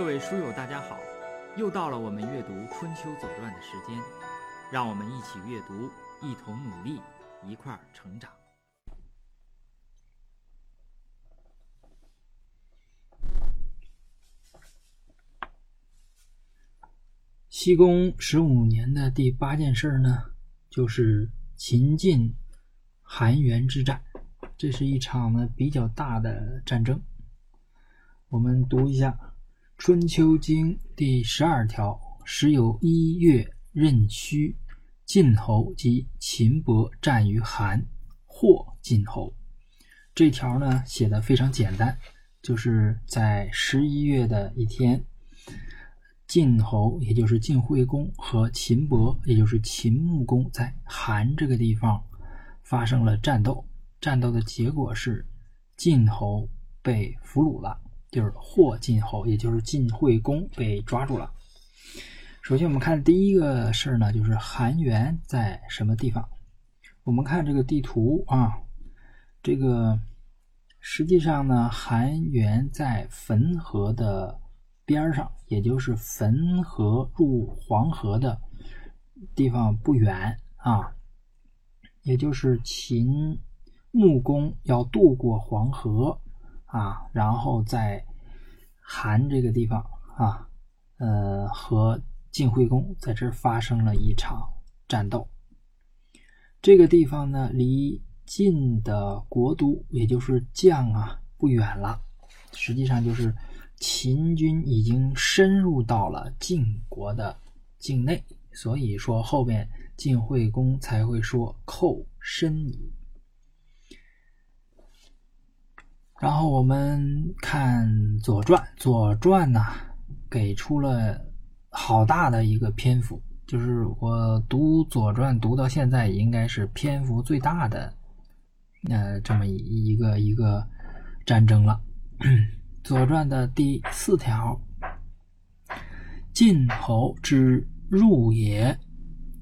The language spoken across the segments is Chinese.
各位书友，大家好！又到了我们阅读《春秋左传》的时间，让我们一起阅读，一同努力，一块儿成长。西宫十五年的第八件事呢，就是秦晋韩元之战。这是一场呢比较大的战争。我们读一下《春秋经》第十二条：“时有一月壬戌，晋侯及秦伯战于韩，获晋侯。”这条呢写的非常简单，就是在十一月的一天，晋侯也就是晋惠公和秦伯也就是秦穆公在韩这个地方发生了战斗。战斗的结果是晋侯被俘虏了，就是获晋侯，也就是晋惠公被抓住了。首先，我们看第一个事儿呢，就是韩元在什么地方？我们看这个地图啊，这个实际上呢，韩元在汾河的边上，也就是汾河入黄河的地方不远啊，也就是秦。穆公要渡过黄河啊，然后在韩这个地方啊，呃，和晋惠公在这儿发生了一场战斗。这个地方呢，离晋的国都，也就是绛啊，不远了。实际上就是秦军已经深入到了晋国的境内，所以说后面晋惠公才会说“寇深矣”。然后我们看《左传》，《左传》呢给出了好大的一个篇幅，就是我读《左传》读到现在，应该是篇幅最大的，呃，这么一一个一个战争了。《左传》的第四条：晋侯之入也，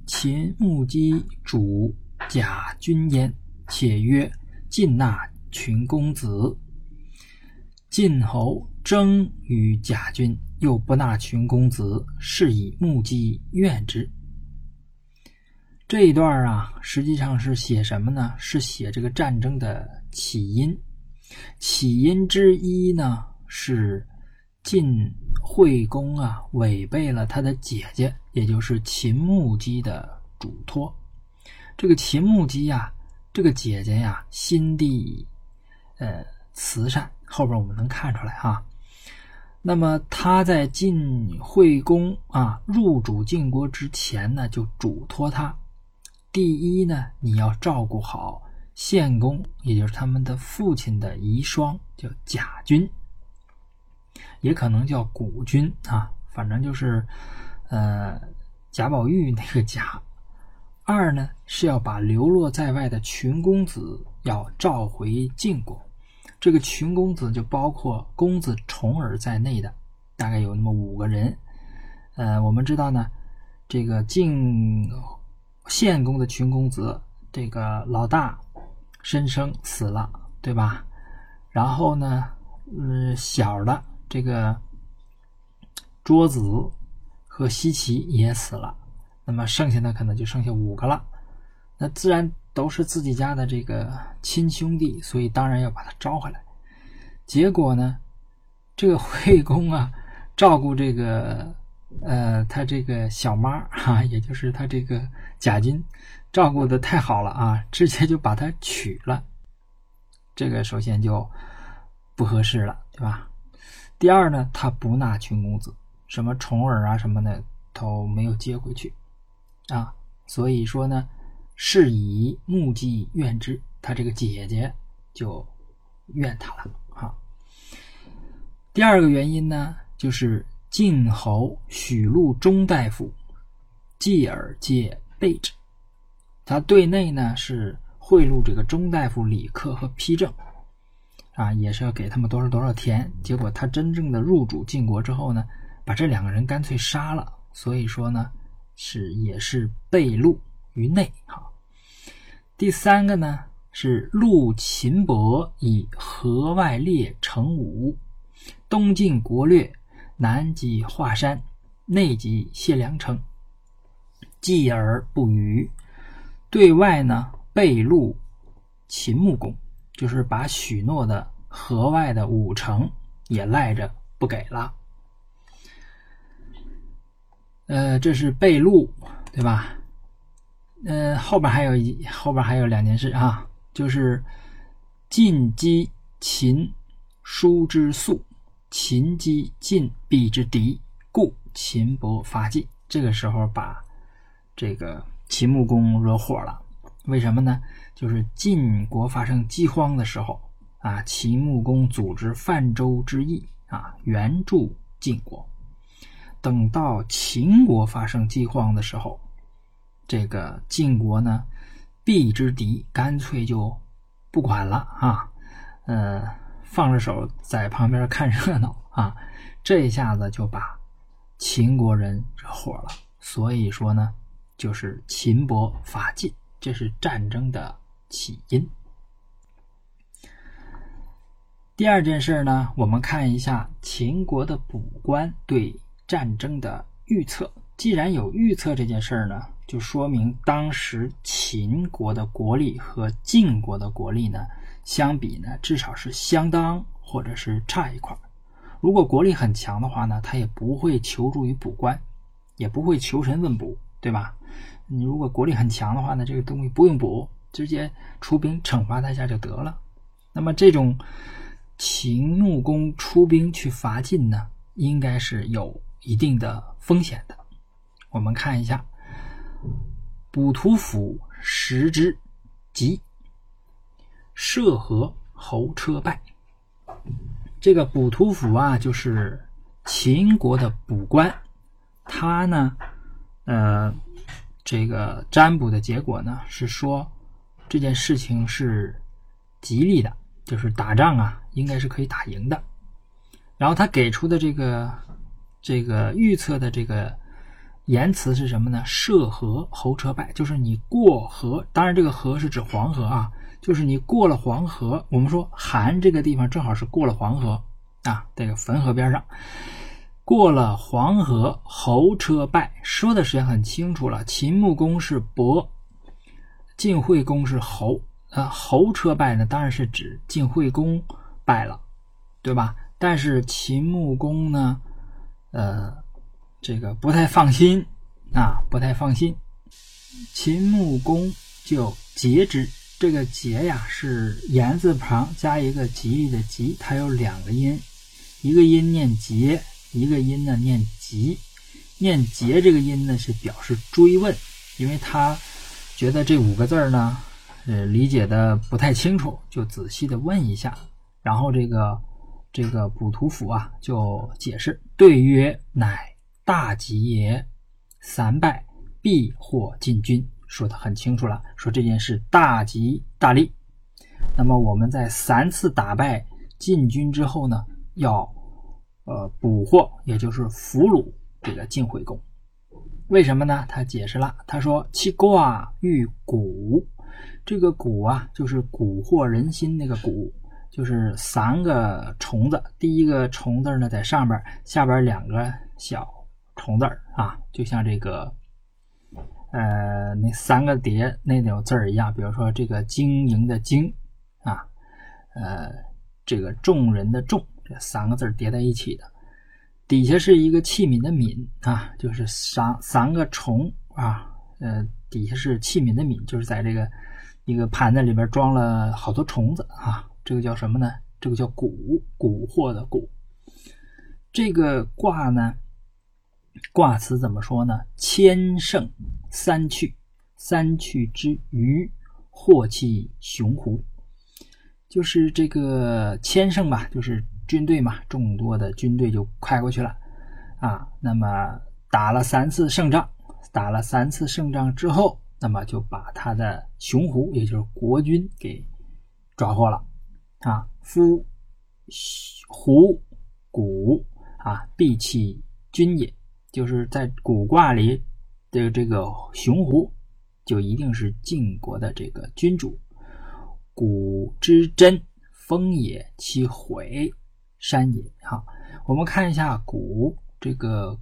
秦穆姬主贾君焉，且曰：“晋纳群公子。”晋侯争与贾君，又不纳群公子，是以目击怨之。这一段啊，实际上是写什么呢？是写这个战争的起因。起因之一呢，是晋惠公啊违背了他的姐姐，也就是秦穆姬的嘱托。这个秦穆姬呀，这个姐姐呀，心地呃慈善。后边我们能看出来哈，那么他在晋惠公啊入主晋国之前呢，就嘱托他：第一呢，你要照顾好献公，也就是他们的父亲的遗孀，叫贾君，也可能叫古君啊，反正就是呃贾宝玉那个贾。二呢，是要把流落在外的群公子要召回晋国。这个群公子就包括公子重耳在内的，大概有那么五个人。呃，我们知道呢，这个晋献公的群公子，这个老大申生死了，对吧？然后呢，嗯，小的这个桌子和西岐也死了，那么剩下的可能就剩下五个了。那自然。都是自己家的这个亲兄弟，所以当然要把他招回来。结果呢，这个惠公啊，照顾这个呃他这个小妈哈，也就是他这个贾君，照顾的太好了啊，直接就把他娶了。这个首先就不合适了，对吧？第二呢，他不纳群公子，什么重耳啊什么的都没有接回去啊，所以说呢。是以目击怨之，他这个姐姐就怨他了啊。第二个原因呢，就是晋侯许禄中大夫，继而借备之。他对内呢是贿赂这个中大夫李克和丕正，啊，也是要给他们多少多少田。结果他真正的入主晋国之后呢，把这两个人干脆杀了。所以说呢，是也是被戮于内哈。第三个呢是陆秦伯以河外列成武，东晋国略，南击华山，内击解良城，继而不语。对外呢，备录秦穆公，就是把许诺的河外的五城也赖着不给了。呃，这是备录，对吧？呃，后边还有一后边还有两件事啊，就是晋击秦，叔之速；秦击晋，必之敌，故秦伯伐晋。这个时候把这个秦穆公惹火了，为什么呢？就是晋国发生饥荒的时候啊，秦穆公组织泛舟之役啊，援助晋国。等到秦国发生饥荒的时候，这个晋国呢，避之敌，干脆就不管了啊，呃，放着手在旁边看热闹啊，这一下子就把秦国人惹火了。所以说呢，就是秦伯伐晋，这是战争的起因。第二件事呢，我们看一下秦国的卜官对。战争的预测，既然有预测这件事儿呢，就说明当时秦国的国力和晋国的国力呢相比呢，至少是相当或者是差一块儿。如果国力很强的话呢，他也不会求助于卜官，也不会求神问卜，对吧？你如果国力很强的话呢，这个东西不用卜，直接出兵惩罚他一下就得了。那么这种秦穆公出兵去伐晋呢，应该是有。一定的风险的，我们看一下，卜图府十之吉，涉河侯车败。这个卜图府啊，就是秦国的卜官，他呢，呃，这个占卜的结果呢是说这件事情是吉利的，就是打仗啊，应该是可以打赢的。然后他给出的这个。这个预测的这个言辞是什么呢？涉河侯车败，就是你过河，当然这个河是指黄河啊，就是你过了黄河。我们说韩这个地方正好是过了黄河啊，这个汾河边上过了黄河，侯车败，说的时间很清楚了。秦穆公是伯，晋惠公是侯，啊，侯车败呢，当然是指晋惠公败了，对吧？但是秦穆公呢？呃，这个不太放心啊，不太放心。秦穆公就节之，这个节呀是言字旁加一个吉利的吉，它有两个音，一个音念节，一个音呢念吉。念节这个音呢是表示追问，因为他觉得这五个字呢，呃，理解的不太清楚，就仔细的问一下，然后这个。这个卜图府啊，就解释对曰：“乃大吉也，三败必获晋军。”说的很清楚了，说这件事大吉大利。那么我们在三次打败晋军之后呢，要呃捕获，也就是俘虏这个晋惠公。为什么呢？他解释了，他说：“其卦欲蛊，这个蛊啊，就是蛊惑人心那个蛊。”就是三个虫子，第一个虫字呢在上边，下边两个小虫字儿啊，就像这个呃那三个叠那种字儿一样。比如说这个经营的经啊，呃这个众人的众这三个字叠在一起的，底下是一个器皿的皿啊，就是三三个虫啊，呃底下是器皿的皿，就是在这个一个盘子里边装了好多虫子啊。这个叫什么呢？这个叫蛊，蛊惑的蛊。这个卦呢，卦辞怎么说呢？千胜三去，三去之余，祸气雄狐。就是这个千胜吧，就是军队嘛，众多的军队就开过去了啊。那么打了三次胜仗，打了三次胜仗之后，那么就把他的雄狐，也就是国军给抓获了。啊，夫狐谷啊，必弃君也，就是在古卦里的这个雄狐，就一定是晋国的这个君主。古之真，风也，其毁山也。哈，我们看一下古这个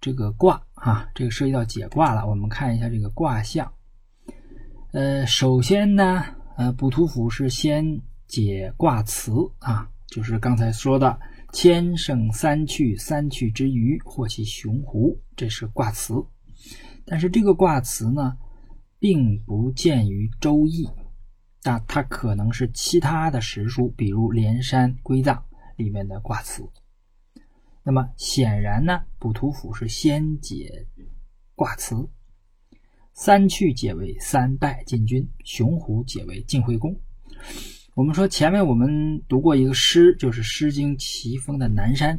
这个卦啊，这个涉及到解卦了。我们看一下这个卦象。呃，首先呢，呃，卜图府是先解卦辞啊，就是刚才说的“千胜三去，三去之余，或其雄狐”，这是卦辞。但是这个卦辞呢，并不见于《周易》，那它可能是其他的史书，比如《连山归藏》里面的卦辞。那么显然呢，卜图府是先解卦辞。三去解为三败进军，雄狐解为晋惠公。我们说前面我们读过一个诗，就是《诗经·齐风》的《南山》。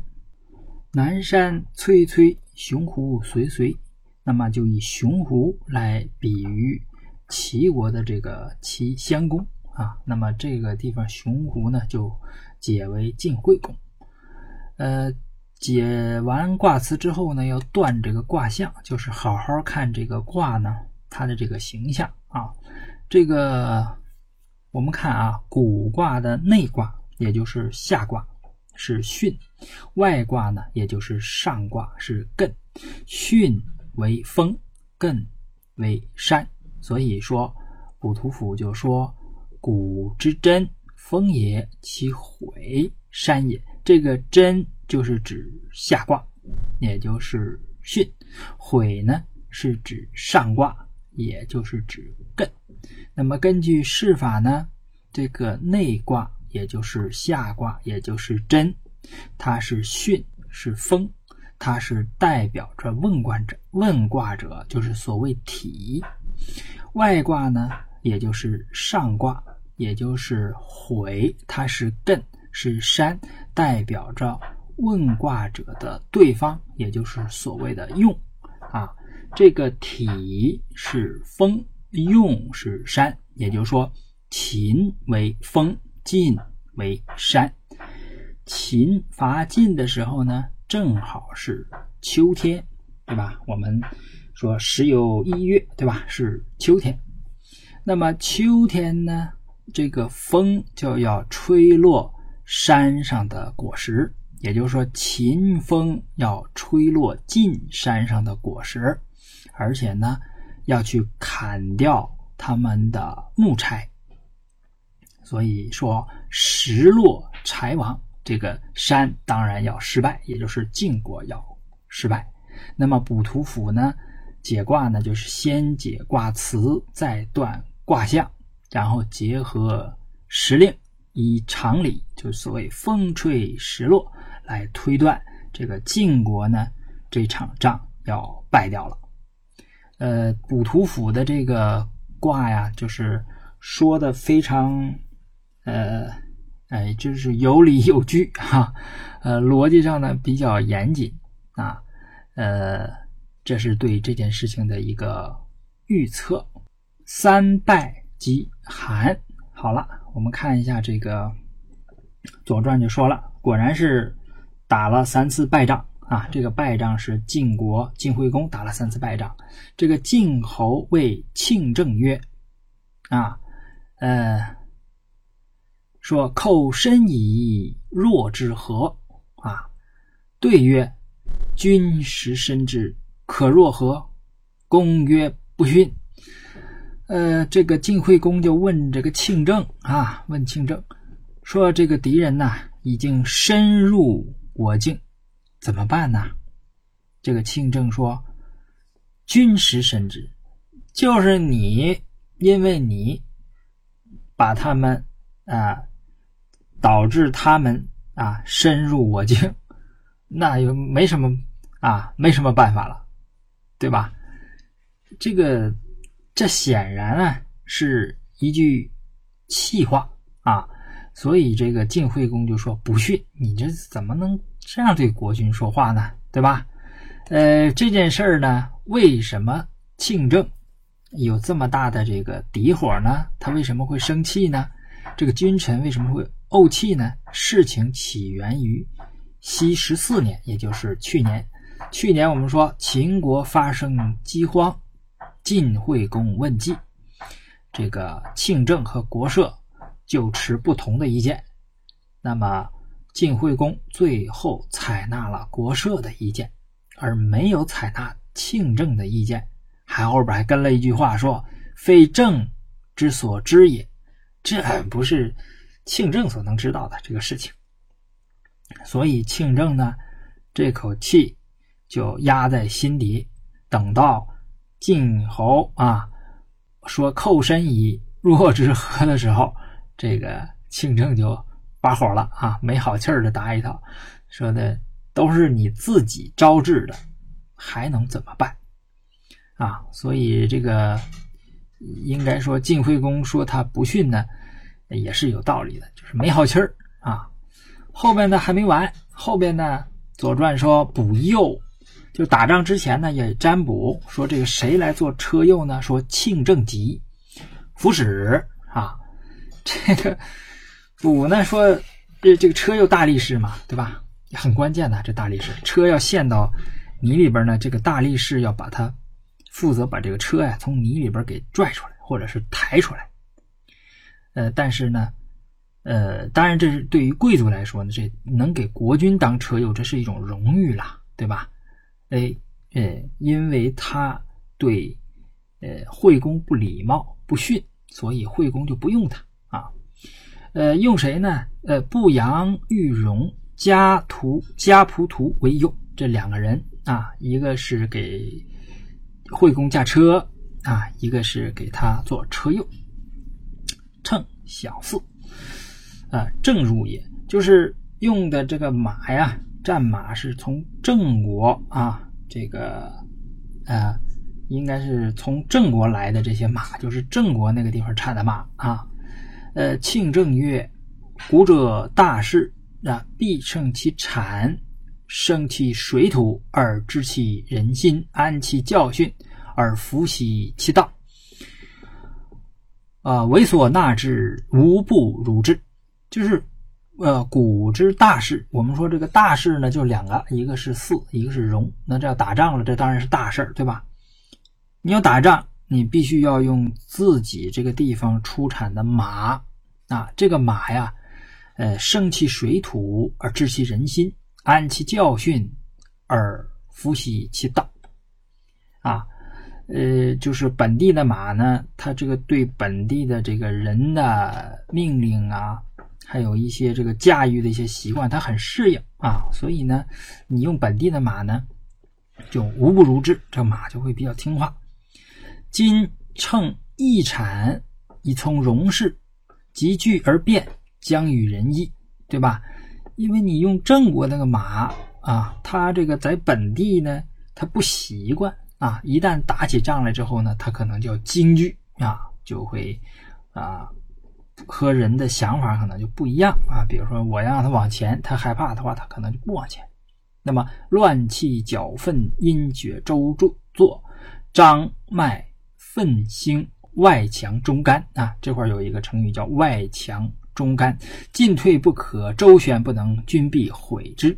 南山崔崔，雄狐随随。那么就以雄狐来比喻齐国的这个齐襄公啊。那么这个地方雄狐呢，就解为晋惠公。呃，解完卦辞之后呢，要断这个卦象，就是好好看这个卦呢。它的这个形象啊，这个我们看啊，古卦的内卦也就是下卦是巽，外卦呢也就是上卦是艮，巽为风，艮为山，所以说卜图甫就说古之真，风也，其毁山也。这个真就是指下卦，也就是巽，悔呢是指上卦。也就是指艮，那么根据释法呢，这个内卦也就是下卦，也就是真，它是巽，是风，它是代表着问卦者，问卦者就是所谓体。外卦呢，也就是上卦，也就是回，它是艮，是山，代表着问卦者的对方，也就是所谓的用啊。这个体是风，用是山，也就是说，秦为风，晋为山。秦伐晋的时候呢，正好是秋天，对吧？我们说时有一月，对吧？是秋天。那么秋天呢，这个风就要吹落山上的果实，也就是说，秦风要吹落晋山上的果实。而且呢，要去砍掉他们的木柴，所以说石落柴亡，这个山当然要失败，也就是晋国要失败。那么卜图府呢，解卦呢，就是先解卦辞，再断卦象，然后结合时令，以常理，就所谓风吹石落来推断这个晋国呢这场仗要败掉了。呃，卜图府的这个卦呀，就是说的非常，呃，哎，就是有理有据哈，呃，逻辑上呢比较严谨啊，呃，这是对这件事情的一个预测。三败即寒，好了，我们看一下这个《左传》就说了，果然是打了三次败仗。啊，这个败仗是晋国晋惠公打了三次败仗。这个晋侯谓庆正曰：“啊，呃，说寇深矣，若之何？”啊，对曰：“君实深之，可若何？”公曰：“不逊。”呃，这个晋惠公就问这个庆正啊，问庆正说：“这个敌人呐，已经深入我境。”怎么办呢？这个庆正说：“君实深知，就是你，因为你把他们啊，导致他们啊深入我境，那又没什么啊，没什么办法了，对吧？这个这显然啊是一句气话啊，所以这个晋惠公就说：不逊，你这怎么能？”这样对国君说话呢，对吧？呃，这件事儿呢，为什么庆正有这么大的这个底火呢？他为什么会生气呢？这个君臣为什么会怄气呢？事情起源于西十四年，也就是去年。去年我们说秦国发生饥荒，晋惠公问计，这个庆政和国社就持不同的意见。那么。晋惠公最后采纳了国社的意见，而没有采纳庆政的意见，还后边还跟了一句话说：“非政之所知也。”这不是庆政所能知道的这个事情。所以庆政呢，这口气就压在心底，等到晋侯啊说“寇身以若之何”的时候，这个庆政就。发火了啊！没好气儿的答一套，说的都是你自己招致的，还能怎么办啊？所以这个应该说晋惠公说他不逊呢，也是有道理的，就是没好气儿啊。后边呢还没完，后边呢《左传》说补右，就打仗之前呢也占卜说这个谁来做车右呢？说庆正吉，福使啊，这个。补呢说，这这个车又大力士嘛，对吧？很关键的，这大力士车要陷到泥里边呢，这个大力士要把它负责把这个车呀从泥里边给拽出来，或者是抬出来。呃，但是呢，呃，当然这是对于贵族来说呢，这能给国君当车右，这是一种荣誉啦，对吧？哎，呃，因为他对呃惠公不礼貌不训，所以惠公就不用他。呃，用谁呢？呃，不阳、玉荣、家图、家仆图为右，这两个人啊，一个是给惠公驾车啊，一个是给他做车右。乘小四，啊，正入也，就是用的这个马呀，战马是从郑国啊，这个呃，应该是从郑国来的这些马，就是郑国那个地方产的马啊。呃，庆正曰：“古者大事啊，必胜其产，生其水土，而知其人心，安其教训，而服习其道。啊，为所纳之，无不如之。就是呃，古之大事，我们说这个大事呢，就两个，一个是祀，一个是戎。那这要打仗了，这当然是大事儿，对吧？你要打仗，你必须要用自己这个地方出产的马。”啊，这个马呀，呃，生其水土而知其人心，安其教训而服习其道。啊，呃，就是本地的马呢，它这个对本地的这个人的命令啊，还有一些这个驾驭的一些习惯，它很适应啊。所以呢，你用本地的马呢，就无不如之，这马就会比较听话。今乘易产以从戎士。急聚而变，将与人异，对吧？因为你用郑国那个马啊，它这个在本地呢，它不习惯啊。一旦打起仗来之后呢，它可能就要惊惧啊，就会啊，和人的想法可能就不一样啊。比如说，我让他往前，他害怕的话，他可能就不往前。那么，乱气搅粪，阴血周注作，张脉愤兴。外强中干啊，这块有一个成语叫外强中干，进退不可周旋，不能君必毁之。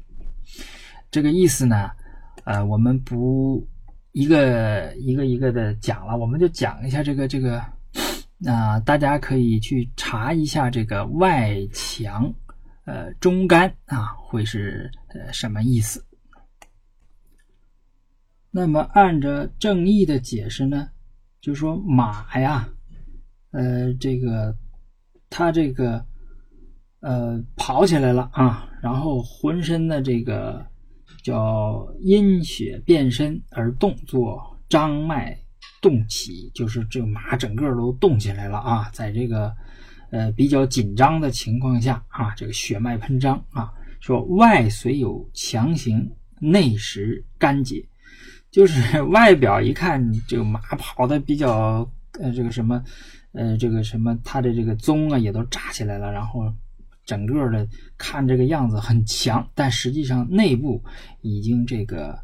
这个意思呢，呃，我们不一个一个一个的讲了，我们就讲一下这个这个，啊，大家可以去查一下这个外强，呃，中干啊，会是呃什么意思？那么按照正义的解释呢？就说马呀，呃，这个他这个呃跑起来了啊，然后浑身的这个叫阴血变身而动作张脉动起，就是这个马整个都动起来了啊，在这个呃比较紧张的情况下啊，这个血脉喷张啊，说外虽有强行，内实干结。就是 外表一看，这个马跑的比较，呃，这个什么，呃，这个什么，它的这个鬃啊也都炸起来了，然后整个的看这个样子很强，但实际上内部已经这个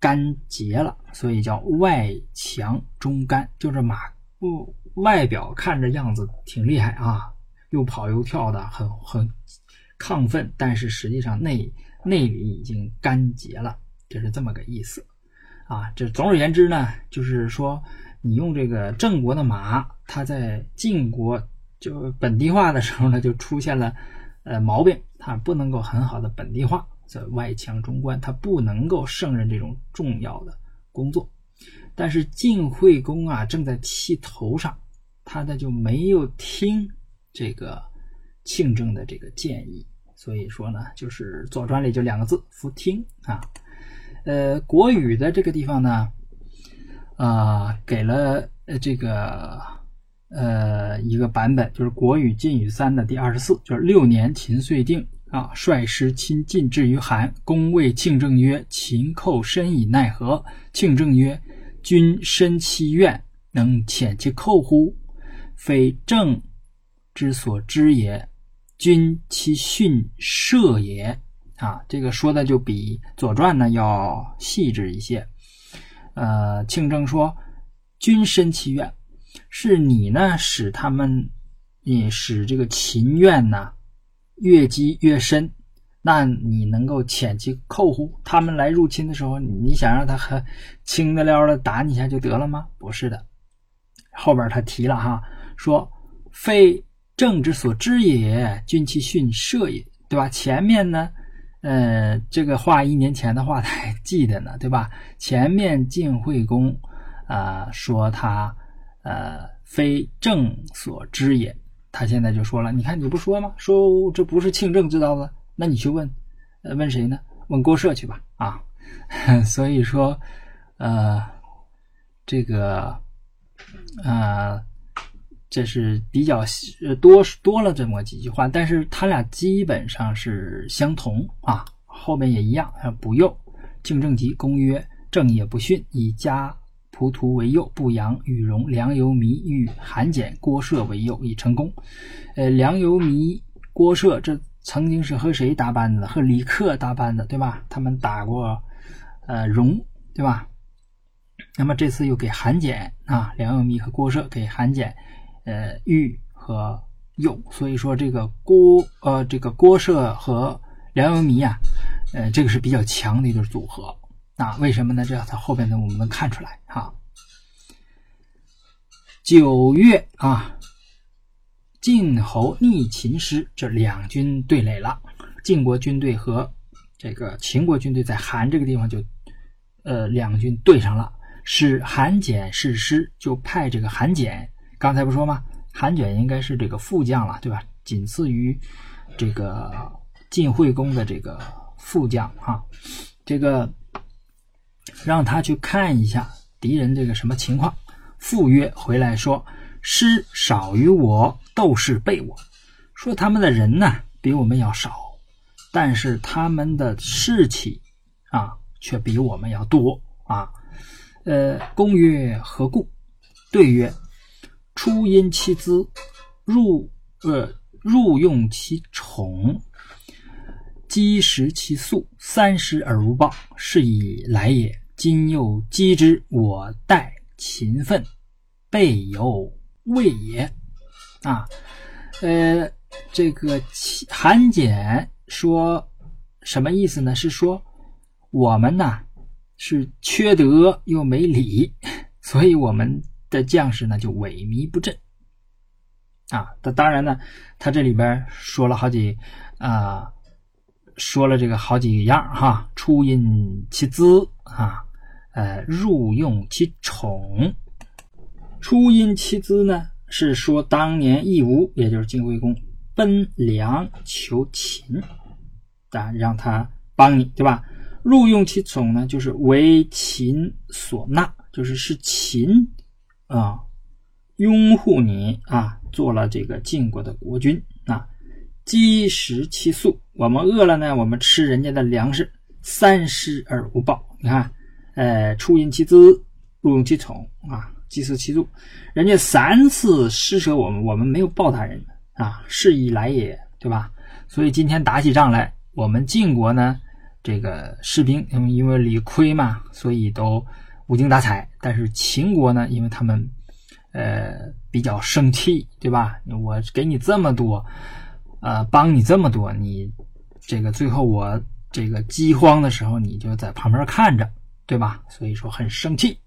干结了，所以叫外强中干。就是马不外表看着样子挺厉害啊，又跑又跳的，很很亢奋，但是实际上内内里已经干结了，就是这么个意思。啊，这总而言之呢，就是说，你用这个郑国的马，它在晋国就本地化的时候呢，就出现了，呃毛病，他不能够很好的本地化，在外强中关，他不能够胜任这种重要的工作。但是晋惠公啊，正在气头上，他呢就没有听这个庆政的这个建议，所以说呢，就是《左传》里就两个字“弗听”啊。呃，国语的这个地方呢，啊，给了呃这个呃一个版本，就是《国语晋语三》的第二十四，就是六年秦遂定啊，率师亲进至于韩，公谓庆政曰：“秦寇深以奈何？”庆政曰：“君深其怨，能遣其寇乎？非政之所知也。君其训射也。”啊，这个说的就比《左传》呢要细致一些。呃，庆征说：“君深其怨，是你呢使他们，你使这个秦怨呢越积越深。那你能够遣其寇乎？他们来入侵的时候，你想让他轻的了的打你一下就得了吗？不是的。后边他提了哈，说非政之所知也，君其训射也，对吧？前面呢？呃，这个话一年前的话他还记得呢，对吧？前面晋惠公啊说他呃非正所知也，他现在就说了，你看你不说吗？说这不是庆正知道的，那你去问，呃问谁呢？问郭射去吧啊！所以说呃这个啊这是比较多多了这么几句话，但是他俩基本上是相同啊，后面也一样。不佑，敬正吉公曰：正也不逊，以家仆徒为右，不扬与荣。梁由弥与韩简、郭射为右，以成功。呃，梁由弥、郭射这曾经是和谁搭班子？和李克搭班子，对吧？他们打过呃荣，对吧？那么这次又给韩简啊，梁由弥和郭射给韩简。呃，玉和右，所以说这个郭呃，这个郭射和梁由弥啊，呃，这个是比较强的一对组合啊。为什么呢？这样它后边呢，我们能看出来哈。九月啊，晋侯逆秦师，这两军对垒了。晋国军队和这个秦国军队在韩这个地方就呃两军对上了，使韩简誓师，就派这个韩简。刚才不说吗？韩卷应该是这个副将了，对吧？仅次于这个晋惠公的这个副将啊。这个让他去看一下敌人这个什么情况。赴约回来说，师少于我，斗士备我。说他们的人呢比我们要少，但是他们的士气啊却比我们要多啊。呃，公曰何故？对曰。出因其资，入呃入用其宠，积食其粟，三十而无报，是以来也。今又击之，我待勤奋，备有未也。啊，呃，这个韩简说什么意思呢？是说我们呢是缺德又没礼，所以我们。的将士呢就萎靡不振啊，他当然呢，他这里边说了好几啊，说了这个好几样哈，出因其资啊，呃，入用其宠。出因其资呢，是说当年义乌，也就是晋惠公奔梁求秦，啊，让他帮你，对吧？入用其宠呢，就是为秦所纳，就是是秦。啊，拥护你啊，做了这个晋国的国君啊，积食其粟。我们饿了呢，我们吃人家的粮食，三施而无报。你看，呃，出因其资，入用其宠啊，积食其粟。人家三次施舍我们，我们没有报答人啊，是以来也，对吧？所以今天打起仗来，我们晋国呢，这个士兵因为理亏嘛，所以都。无精打采，但是秦国呢，因为他们，呃，比较生气，对吧？我给你这么多，呃，帮你这么多，你这个最后我这个饥荒的时候，你就在旁边看着，对吧？所以说很生气，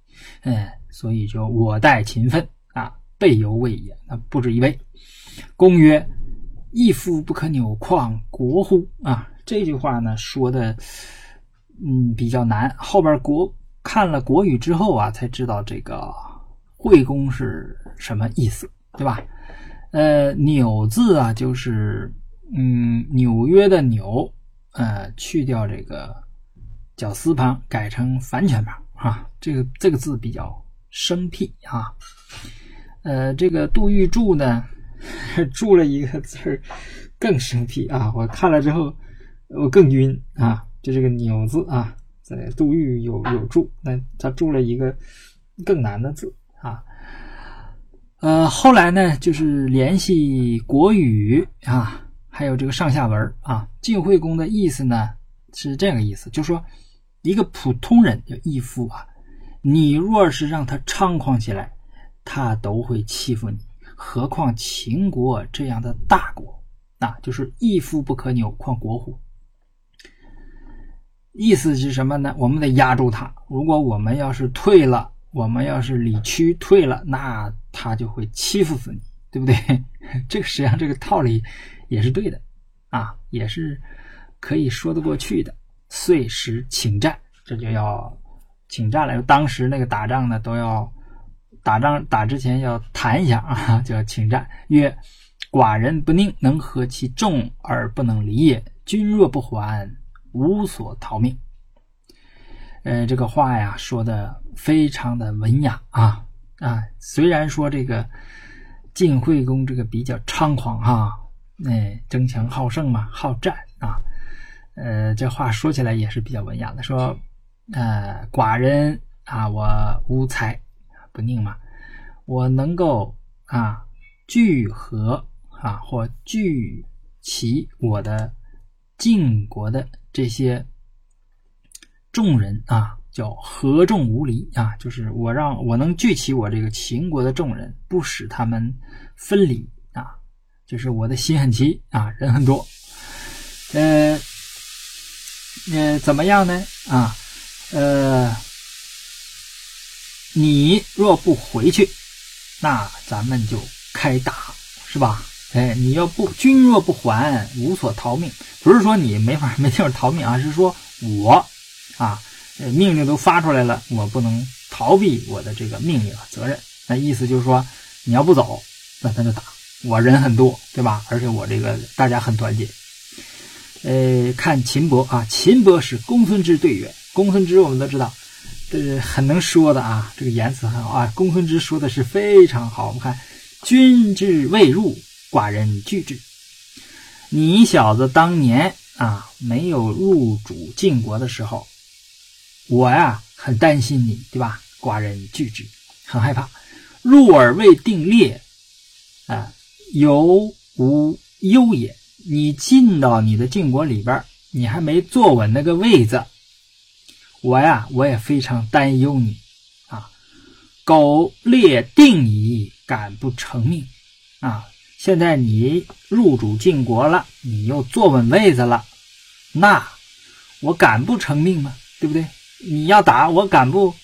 嗯，所以就我待勤奋啊，备犹未也，那不止一位。公曰：义父不可扭，况国乎？啊，这句话呢说的，嗯，比较难。后边国看了国语之后啊，才知道这个惠公是什么意思，对吧？呃，纽字啊，就是嗯，纽约的纽，呃，去掉这个绞丝旁，改成反犬旁啊。这个这个字比较生僻啊。呃，这个杜预注呢，注了一个字儿，更生僻啊！我看了之后，我更晕啊！就这个纽字啊，在杜预有有注，那他注了一个更难的字啊。呃，后来呢，就是联系国语啊，还有这个上下文啊。晋惠公的意思呢是这个意思，就说一个普通人叫义父啊，你若是让他猖狂起来，他都会欺负你，何况秦国这样的大国啊？就是义父不可扭，况国乎？意思是什么呢？我们得压住他，如果我们要是退了。我们要是理屈退了，那他就会欺负死你，对不对？这个实际上这个道理也是对的啊，也是可以说得过去的。遂时请战，这就要请战了。当时那个打仗呢，都要打仗打之前要谈一下啊，就要请战。曰：寡人不宁，能合其众而不能离也。君若不还，无所逃命。呃，这个话呀，说的非常的文雅啊啊！虽然说这个晋惠公这个比较猖狂哈，哎，争强好胜嘛，好战啊，呃，这话说起来也是比较文雅的。说，呃，寡人啊，我无才不宁嘛，我能够啊聚合啊或聚齐我的晋国的这些。众人啊，叫合众无离啊，就是我让我能聚起我这个秦国的众人，不使他们分离啊，就是我的心很齐啊，人很多，呃，呃，怎么样呢？啊，呃，你若不回去，那咱们就开打，是吧？哎，你要不君若不还，无所逃命。不是说你没法没地方逃命啊，是说我。啊，命令都发出来了，我不能逃避我的这个命令和责任。那意思就是说，你要不走，那咱就打。我人很多，对吧？而且我这个大家很团结。呃，看秦伯啊，秦伯是公孙之对员：“公孙之我们都知道，这很能说的啊，这个言辞很好啊。公孙之说的是非常好。我们看，君之未入，寡人拒之。你小子当年啊，没有入主晋国的时候。”我呀，很担心你，对吧？寡人拒之，很害怕。入而未定列，啊，犹无忧也。你进到你的晋国里边，你还没坐稳那个位子，我呀，我也非常担忧你啊。苟列定矣，敢不成命？啊，现在你入主晋国了，你又坐稳位子了，那我敢不成命吗？对不对？你要打我敢不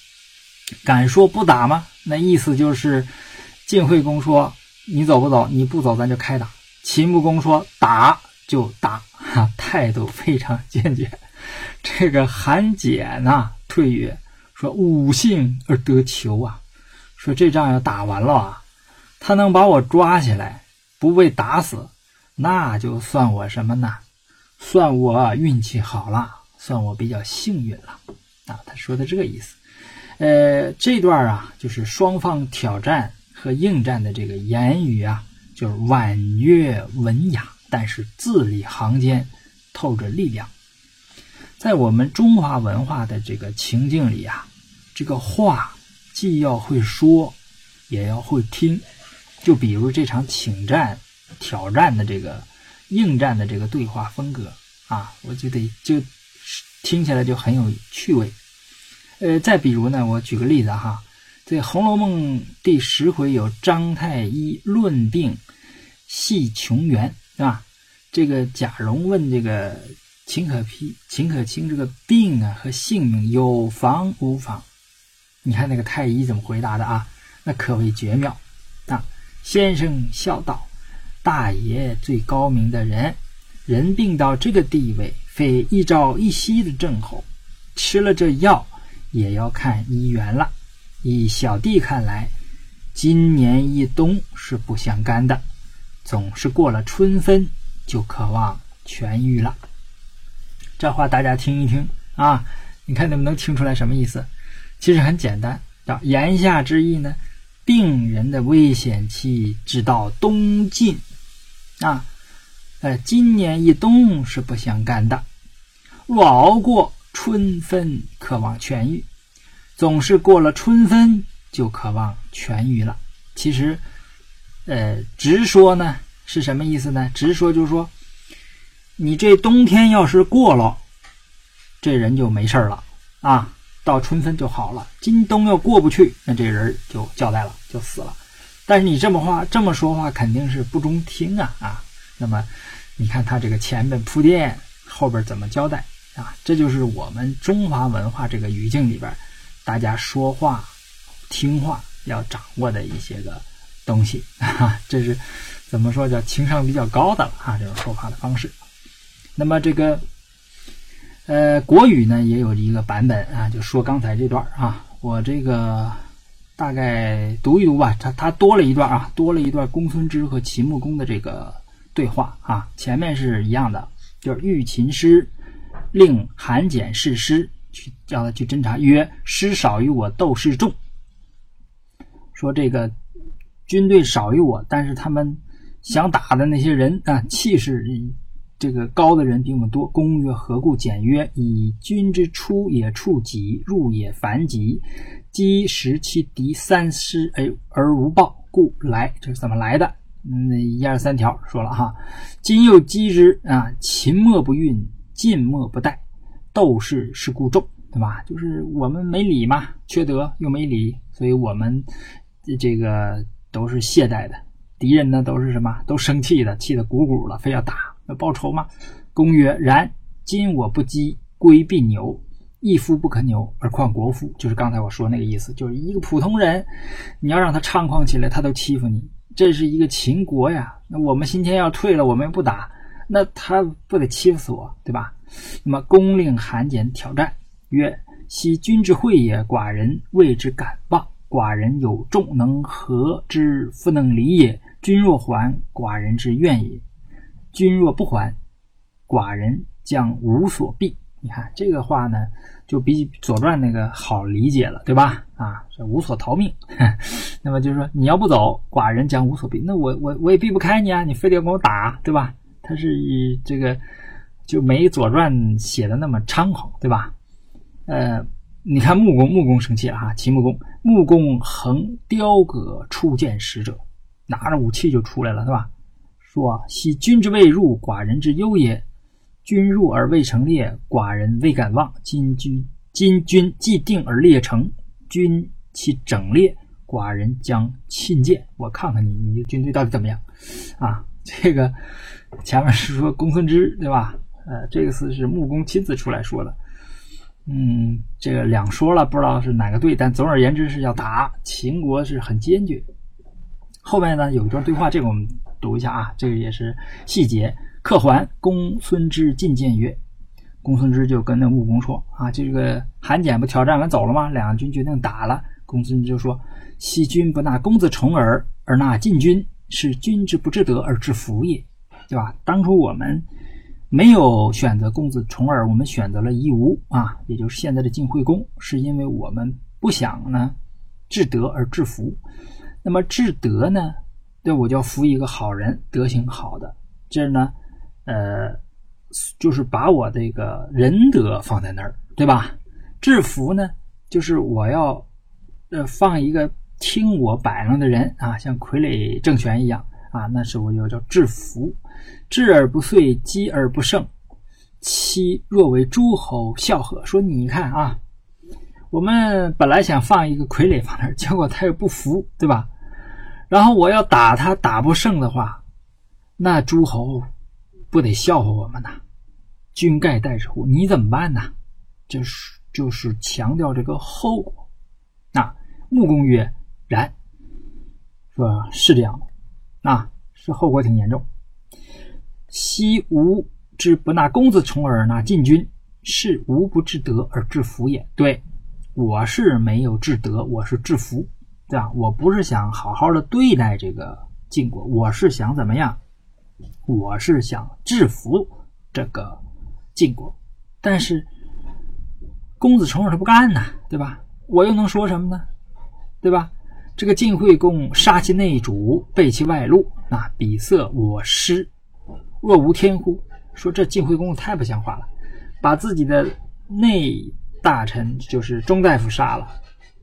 敢说不打吗？那意思就是晋惠公说你走不走？你不走咱就开打。秦穆公说打就打，哈，态度非常坚决。这个韩简呐退曰说五幸而得求啊，说这仗要打完了啊，他能把我抓起来不被打死，那就算我什么呢？算我运气好了，算我比较幸运了。啊，他说的这个意思，呃，这段啊，就是双方挑战和应战的这个言语啊，就是婉约文雅，但是字里行间透着力量。在我们中华文化的这个情境里啊，这个话既要会说，也要会听。就比如这场请战、挑战的这个应战的这个对话风格啊，我觉得就。听起来就很有趣味，呃，再比如呢，我举个例子哈，在《红楼梦》第十回有张太医论病系穷源，是吧？这个贾蓉问这个秦可批、秦可卿这个病啊和性命有防无防？你看那个太医怎么回答的啊？那可谓绝妙！先生笑道：“大爷最高明的人，人病到这个地位，非一朝一夕的症候，吃了这药也要看医缘了。以小弟看来，今年一冬是不相干的，总是过了春分就渴望痊愈了。这话大家听一听啊，你看能不能听出来什么意思？其实很简单，啊，言下之意呢，病人的危险期直到冬尽，啊，呃，今年一冬是不相干的。若熬过春分，渴望痊愈，总是过了春分就渴望痊愈了。其实，呃，直说呢是什么意思呢？直说就是说，你这冬天要是过了，这人就没事了啊。到春分就好了，今冬要过不去，那这人就交代了，就死了。但是你这么话这么说话，肯定是不中听啊啊！那么你看他这个前面铺垫，后边怎么交代啊？这就是我们中华文化这个语境里边，大家说话听话要掌握的一些个东西啊。这是怎么说叫情商比较高的了啊？这种说话的方式。那么这个。呃，国语呢也有一个版本啊，就说刚才这段啊，我这个大概读一读吧。他他多了一段啊，多了一段公孙之和秦穆公的这个对话啊。前面是一样的，就是欲秦师令韩简试师，去叫他去侦查，曰：师少于我，斗士众。说这个军队少于我，但是他们想打的那些人啊，气势。这个高的人比我们多。公曰：“何故简曰？以君之出也处己，入也烦己，击食其敌三师哎而无报，故来。这是怎么来的？嗯，一二三条说了哈。今又击之啊，秦莫不运，晋莫不待，斗士是故众，对吧？就是我们没礼嘛，缺德又没礼，所以我们这个都是懈怠的。敌人呢，都是什么？都生气的，气得鼓鼓了，非要打。”要报仇吗？公曰：“然。今我不击，归必牛。一夫不可牛，而况国夫？就是刚才我说那个意思，就是一个普通人，你要让他猖狂起来，他都欺负你。这是一个秦国呀。那我们今天要退了，我们不打，那他不得欺负死我，对吧？那么公令韩简挑战，曰：昔君之惠也，寡人为之感报。寡人有众能和之，不能离也。君若还，寡人之愿也。”君若不还，寡人将无所避。你看这个话呢，就比《左传》那个好理解了，对吧？啊，无所逃命。那么就是说，你要不走，寡人将无所避。那我我我也避不开你啊，你非得要跟我打，对吧？他是以这个就没《左传》写的那么猖狂，对吧？呃，你看穆公，穆公生气了哈，秦穆公，穆公横雕戈出见使者，拿着武器就出来了，对吧？说：“昔君之未入，寡人之忧也；君入而未成列，寡人未敢忘。今君今君既定而列成，君其整列，寡人将亲见。我看看你，你的军队到底怎么样？啊，这个前面是说公孙之，对吧？呃，这个词是穆公亲自出来说的。嗯，这个两说了，不知道是哪个对，但总而言之是要打秦国，是很坚决。后面呢有一段对话，这个我们。”读一下啊，这个也是细节。客还，公孙之进谏曰：“公孙之就跟那穆公说啊，这个韩简不挑战完走了吗？两军决定打了。公孙之就说：‘昔君不纳公子重耳，而纳晋君，是君之不至德而致福也，对吧？当初我们没有选择公子重耳，我们选择了夷吾啊，也就是现在的晋惠公，是因为我们不想呢至德而致福。那么至德呢？’对，我就要服一个好人，德行好的。这呢，呃，就是把我这个仁德放在那儿，对吧？制服呢，就是我要呃放一个听我摆弄的人啊，像傀儡政权一样啊，那时候就叫制服。智而不遂，积而不胜。妻若为诸侯，笑呵说：“你看啊，我们本来想放一个傀儡放那儿，结果他又不服，对吧？”然后我要打他打不胜的话，那诸侯不得笑话我们呐？君盖代之乎？你怎么办呢？就是就是强调这个后果。那穆公曰：“然。”说是这样的。啊，是后果挺严重。昔吾之不纳公子重而纳晋军，是吾不治德而治福也。对，我是没有治德，我是治福，对吧？我不是想好好的对待这个晋国，我是想怎么样？我是想制服这个晋国，但是公子重耳他不干呐，对吧？我又能说什么呢？对吧？这个晋惠公杀其内主，背其外露，啊，比色我师。若无天乎？说这晋惠公太不像话了，把自己的内大臣就是中大夫杀了，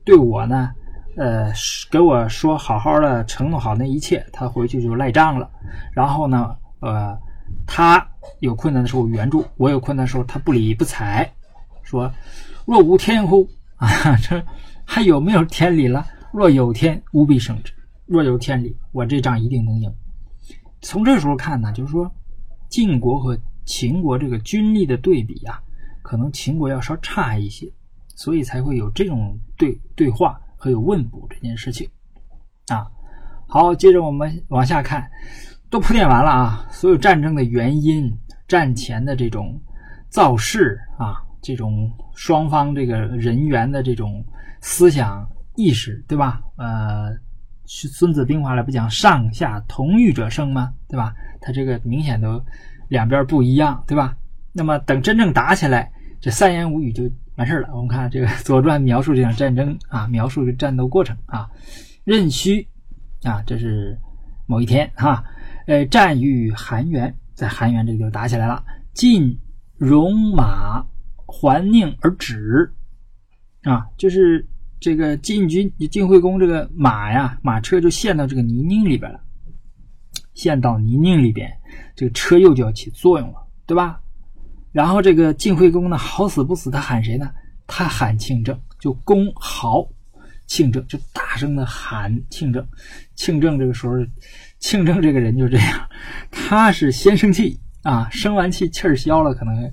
对我呢，呃，给我说好好的承诺好那一切，他回去就赖账了。然后呢，呃，他有困难的时候援助，我有困难的时候他不理不睬，说若无天乎？啊，这还有没有天理了？若有天，吾必胜之；若有天理，我这仗一定能赢。从这时候看呢，就是说。晋国和秦国这个军力的对比啊，可能秦国要稍差一些，所以才会有这种对对话和有问卜这件事情啊。好，接着我们往下看，都铺垫完了啊，所有战争的原因、战前的这种造势啊，这种双方这个人员的这种思想意识，对吧？呃，是《孙子兵法》里不讲“上下同欲者胜”吗？对吧？他这个明显都两边不一样，对吧？那么等真正打起来，这三言五语就完事了。我们看这个《左传》描述这场战争啊，描述这战斗过程啊。壬戌啊，这是某一天哈，呃，战于韩原，在韩原这个地方打起来了。晋戎马还宁而止啊，就是这个晋军晋惠公这个马呀，马车就陷到这个泥泞里边了。陷到泥泞里边，这个车又就要起作用了，对吧？然后这个晋惠公呢，好死不死，他喊谁呢？他喊庆正，就公豪，庆正就大声的喊庆正。庆正这个时候，庆正这个人就这样，他是先生气啊，生完气气儿消了，可能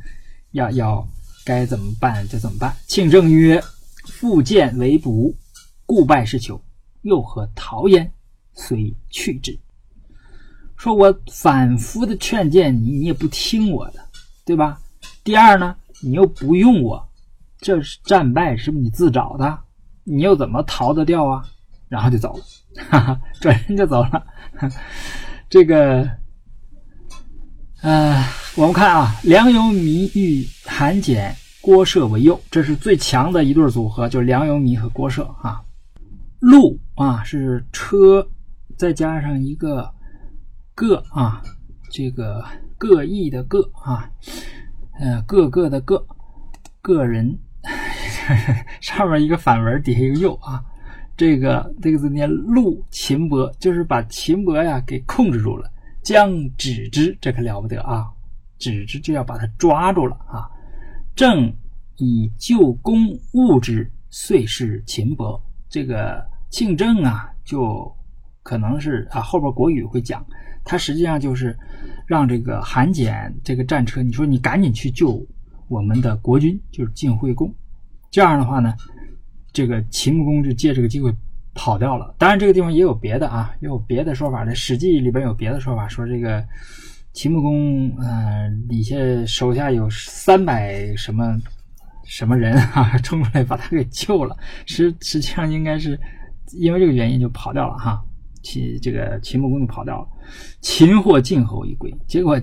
要要该怎么办就怎么办。庆正曰：“复见为不，故败是求，又何逃焉？遂去之。”说我反复的劝谏你，你也不听我的，对吧？第二呢，你又不用我，这是战败，是不是你自找的？你又怎么逃得掉啊？然后就走了，哈哈，转身就走了。这个，呃，我们看啊，梁由弥与韩简、郭涉为右，这是最强的一对组合，就是梁由弥和郭涉啊。路啊是车，再加上一个。各啊，这个各异的各啊，呃，各个的各，个人 上面一个反文，底下一个右啊，这个这个字念陆秦伯，就是把秦伯呀给控制住了，将止之，这可了不得啊，止之就要把他抓住了啊。正以旧公误之，遂是秦伯。这个庆正啊，就可能是啊，后边国语会讲。他实际上就是让这个韩简这个战车，你说你赶紧去救我们的国君，就是晋惠公。这样的话呢，这个秦穆公就借这个机会跑掉了。当然，这个地方也有别的啊，也有别的说法。在《史记》里边有别的说法，说这个秦穆公，嗯，底下手下有三百什么什么人啊，冲出来把他给救了。实实际上应该是因为这个原因就跑掉了哈。秦这个秦穆公就跑掉了，擒获晋侯一归，结果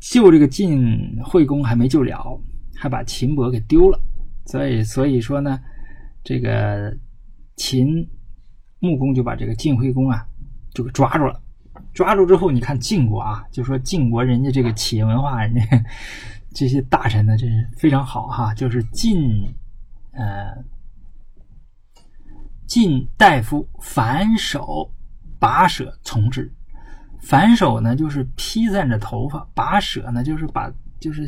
救这个晋惠公还没救了，还把秦伯给丢了。所以所以说呢，这个秦穆公就把这个晋惠公啊就给抓住了。抓住之后，你看晋国啊，就说晋国人家这个企业文化，人家这些大臣呢，真是非常好哈，就是晋呃。晋大夫反手拔舍从之，反手呢就是披散着头发，拔舍呢就是把就是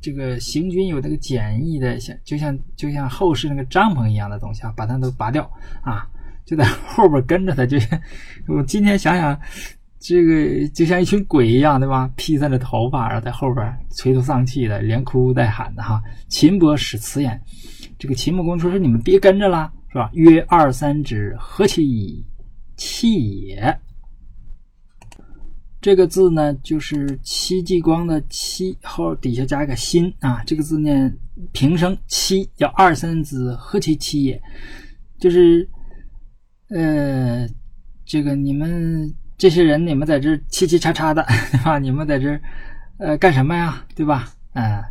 这个行军有这个简易的像就像就像后世那个帐篷一样的东西啊，把它都拔掉啊，就在后边跟着他，就像我今天想想，这个就像一群鬼一样，对吧？披散着头发，然后在后边垂头丧气的，连哭带喊的哈。秦伯使辞言，这个秦穆公说说你们别跟着了。是吧？曰二三之何其以气也？这个字呢，就是戚继光的戚后底下加一个心啊，这个字念平声戚，叫二三子何其戚也，就是呃，这个你们这些人，你们在这儿嘁嘁叉叉的，对吧？你们在这儿呃干什么呀？对吧？啊，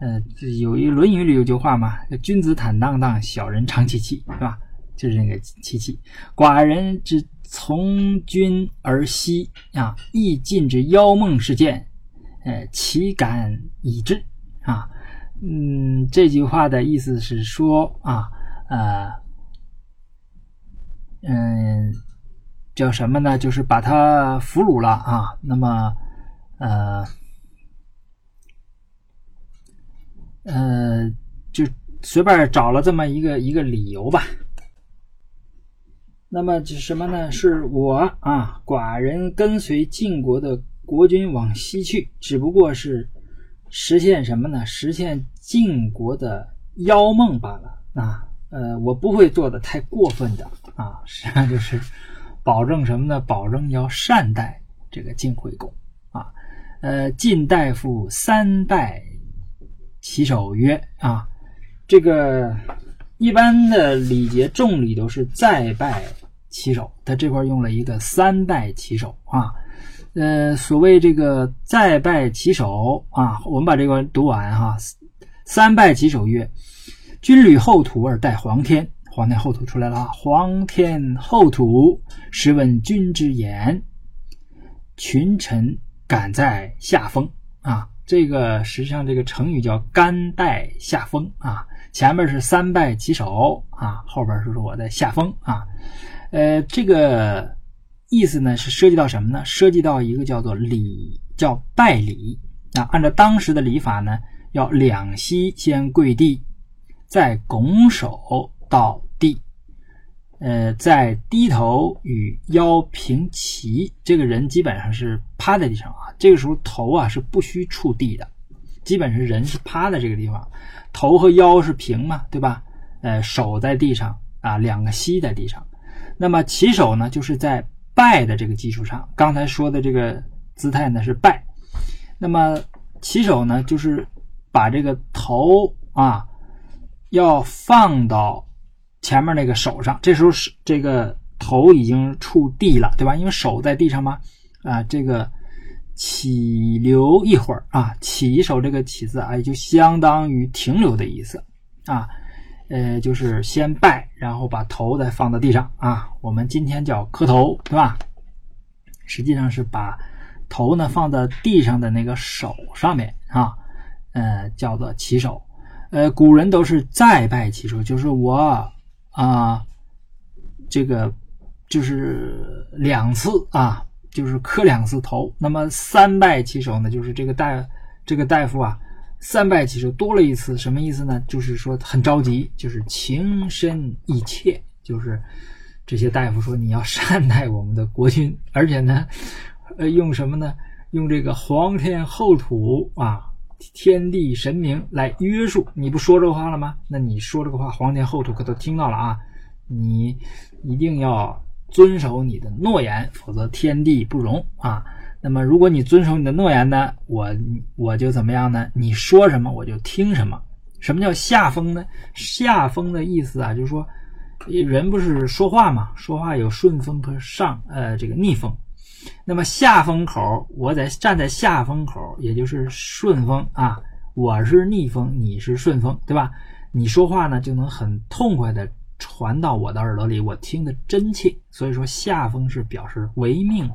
呃有一《论语》里有句话嘛，“君子坦荡荡，小人长戚戚”，是吧？就是那个戚戚，寡人之。从君而息啊，亦尽之妖梦事件，呃，岂敢已至啊？嗯，这句话的意思是说啊，呃，嗯，叫什么呢？就是把他俘虏了啊。那么，呃，呃，就随便找了这么一个一个理由吧。那么是什么呢？是我啊，寡人跟随晋国的国君往西去，只不过是实现什么呢？实现晋国的妖梦罢了啊。呃，我不会做的太过分的啊，实际上就是保证什么呢？保证要善待这个晋惠公啊。呃，晋大夫三拜其手曰啊，这个一般的礼节重礼都是再拜。骑手，他这块用了一个三拜骑手啊，呃，所谓这个再拜骑手啊，我们把这个读完哈。三拜骑手曰：“君履厚土而待皇天，皇天厚土出来了啊！皇天厚土，实问君之言。群臣敢在下风啊！这个实际上这个成语叫甘拜下风啊。前面是三拜骑手啊，后边是说我在下风啊。”呃，这个意思呢是涉及到什么呢？涉及到一个叫做礼，叫拜礼啊。按照当时的礼法呢，要两膝先跪地，再拱手到地，呃，再低头与腰平齐。这个人基本上是趴在地上啊。这个时候头啊是不需触地的，基本是人是趴在这个地方，头和腰是平嘛，对吧？呃，手在地上啊，两个膝在地上。那么起手呢，就是在拜的这个基础上，刚才说的这个姿态呢是拜。那么起手呢，就是把这个头啊要放到前面那个手上，这时候是这个头已经触地了，对吧？因为手在地上嘛，啊，这个起留一会儿啊，起一手这个起字啊，也就相当于停留的意思啊。呃，就是先拜，然后把头再放到地上啊。我们今天叫磕头，对吧？实际上是把头呢放在地上的那个手上面啊，呃，叫做起手。呃，古人都是再拜起手，就是我啊，这个就是两次啊，就是磕两次头。那么三拜起手呢，就是这个大这个大夫啊。三拜其实多了一次，什么意思呢？就是说很着急，就是情深意切，就是这些大夫说你要善待我们的国君，而且呢，呃，用什么呢？用这个皇天厚土啊，天地神明来约束。你不说这个话了吗？那你说这个话，皇天厚土可都听到了啊！你一定要遵守你的诺言，否则天地不容啊！那么，如果你遵守你的诺言呢，我我就怎么样呢？你说什么我就听什么。什么叫下风呢？下风的意思啊，就是说，人不是说话嘛，说话有顺风和上呃这个逆风。那么下风口，我在站在下风口，也就是顺风啊，我是逆风，你是顺风，对吧？你说话呢就能很痛快的传到我的耳朵里，我听得真切。所以说下风是表示唯命。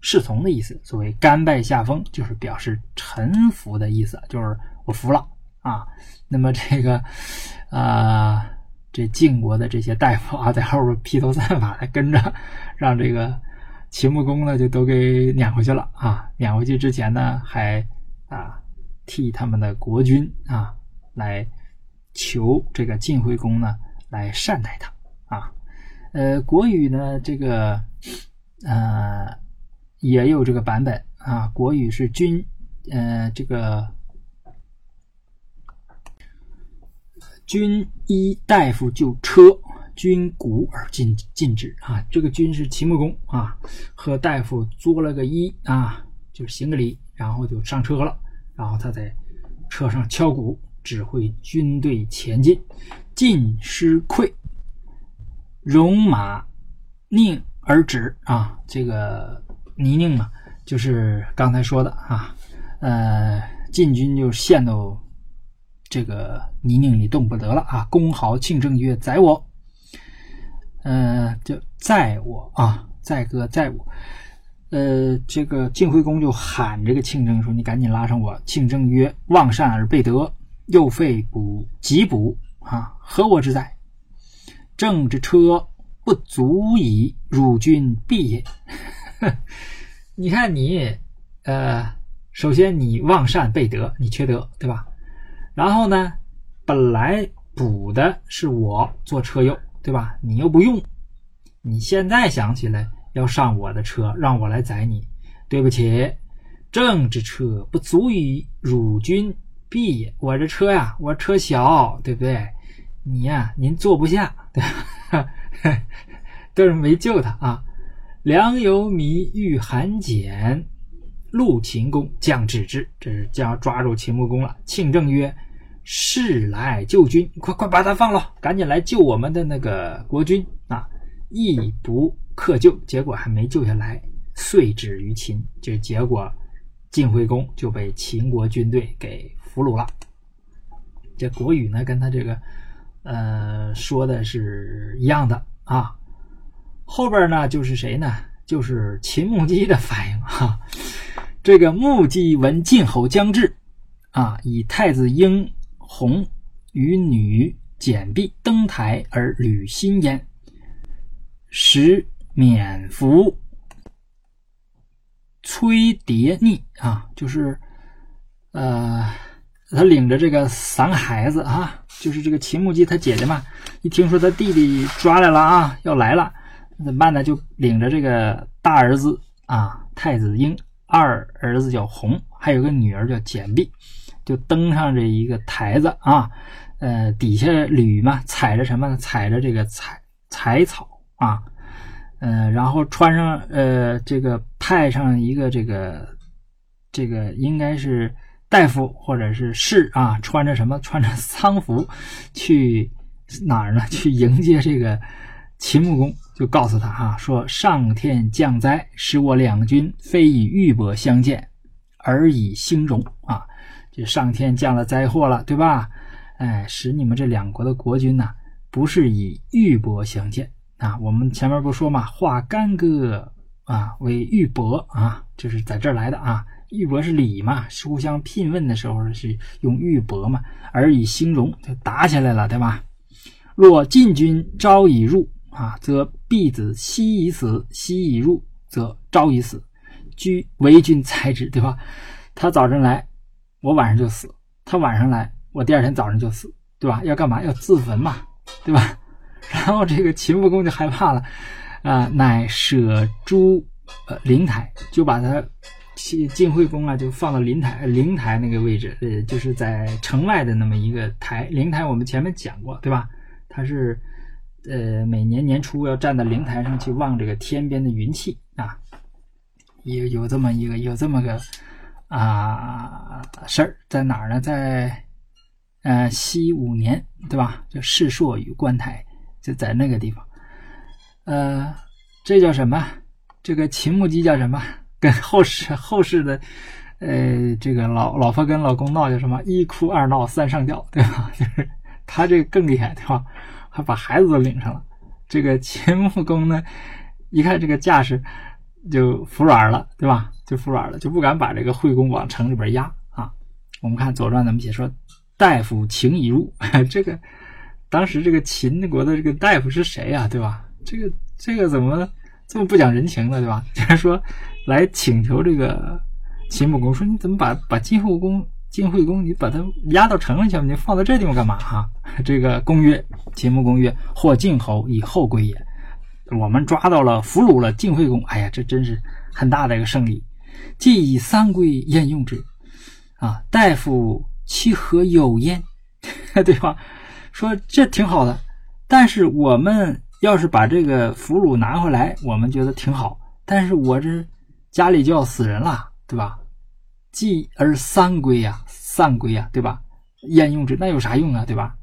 是从的意思，所谓甘拜下风，就是表示臣服的意思，就是我服了啊。那么这个，啊，这晋国的这些大夫啊，在后边披头散发的跟着，让这个秦穆公呢就都给撵回去了啊。撵回去之前呢，还啊替他们的国君啊来求这个晋惠公呢来善待他啊。呃，国语呢这个，呃。也有这个版本啊，国语是君，呃，这个君医大夫就车，军鼓而进进之啊。这个军是秦穆公啊，和大夫作了个揖啊，就行个礼，然后就上车了。然后他在车上敲鼓，指挥军队前进。进师溃，戎马宁而止啊。这个泥泞嘛，就是刚才说的啊。呃，晋军就陷到这个泥泞里动不得了啊！公豪庆正曰：“宰我！”呃，就载我啊，载哥载我。呃，这个晋惠公就喊这个庆正说：“你赶紧拉上我。”庆正曰：“望善而备德，又废补急补啊，何我之哉？正之车不足以汝君必也。你看你，呃。”首先，你忘善背德，你缺德，对吧？然后呢，本来补的是我做车右，对吧？你又不用，你现在想起来要上我的车，让我来载你，对不起，正之车不足以汝君避也。我这车呀，我车小，对不对？你呀，您坐不下，对吧？都是没救他啊。良由弥欲寒简。陆秦公将止之，这是将抓住秦穆公了。庆正曰：“是来救军，快快把他放了，赶紧来救我们的那个国君啊！”亦不克救，结果还没救下来，遂止于秦。这结果，晋惠公就被秦国军队给俘虏了。这国语呢，跟他这个呃说的是一样的啊。后边呢，就是谁呢？就是秦穆姬的反应哈。这个穆姬闻晋侯将至，啊，以太子婴弘与女简璧登台而履新焉，使免服崔蝶逆啊，就是，呃，他领着这个三个孩子啊，就是这个秦穆姬他姐姐嘛，一听说他弟弟抓来了啊，要来了，怎么办呢？就领着这个大儿子啊，太子婴。二儿子叫弘，还有个女儿叫简碧，就登上这一个台子啊，呃，底下履嘛，踩着什么呢？踩着这个彩彩草啊，呃，然后穿上呃，这个派上一个这个这个应该是大夫或者是士啊，穿着什么？穿着丧服去哪儿呢？去迎接这个秦穆公。就告诉他哈，说上天降灾，使我两军非以玉帛相见，而以兴荣啊！这上天降了灾祸了，对吧？哎，使你们这两国的国君呐，不是以玉帛相见啊！我们前面不说嘛，化干戈啊为玉帛啊，就是在这儿来的啊。玉帛是礼嘛，互相聘问的时候是用玉帛嘛，而以兴荣就打起来了，对吧？若晋军招以入。啊，则必子夕以死，夕以入，则朝以死。居为君裁之，对吧？他早晨来，我晚上就死；他晚上来，我第二天早上就死，对吧？要干嘛？要自焚嘛，对吧？然后这个秦穆公就害怕了，啊，乃舍诸呃灵台，就把他晋晋惠公啊，就放到灵台灵台那个位置，呃，就是在城外的那么一个台。灵台我们前面讲过，对吧？它是。呃，每年年初要站在灵台上去望这个天边的云气啊，有有这么一个有这么个啊事儿，在哪儿呢？在呃西五年，对吧？叫世朔与观台，就在那个地方。呃，这叫什么？这个秦穆姬叫什么？跟后世 后世的呃这个老老婆跟老公闹叫什么？一哭二闹三上吊，对吧？就是他这个更厉害，对吧？还把孩子都领上了，这个秦穆公呢，一看这个架势，就服软了，对吧？就服软了，就不敢把这个惠公往城里边压啊。我们看《左传》怎么写，说大夫请已入，这个当时这个秦国的这个大夫是谁呀？对吧？这个这个怎么这么不讲人情呢？对吧？就是说来请求这个秦穆公，说你怎么把把晋惠公？晋惠公，你把他押到城里去，你放在这地方干嘛？哈，这个公曰：“秦穆公曰：或晋侯以后归也。我们抓到了，俘虏了晋惠公。哎呀，这真是很大的一个胜利。既以三归焉用之？啊，大夫其何有焉？对吧？说这挺好的。但是我们要是把这个俘虏拿回来，我们觉得挺好。但是我这家里就要死人了，对吧？继而三归呀，散归呀，对吧？焉用之？那有啥用啊，对吧？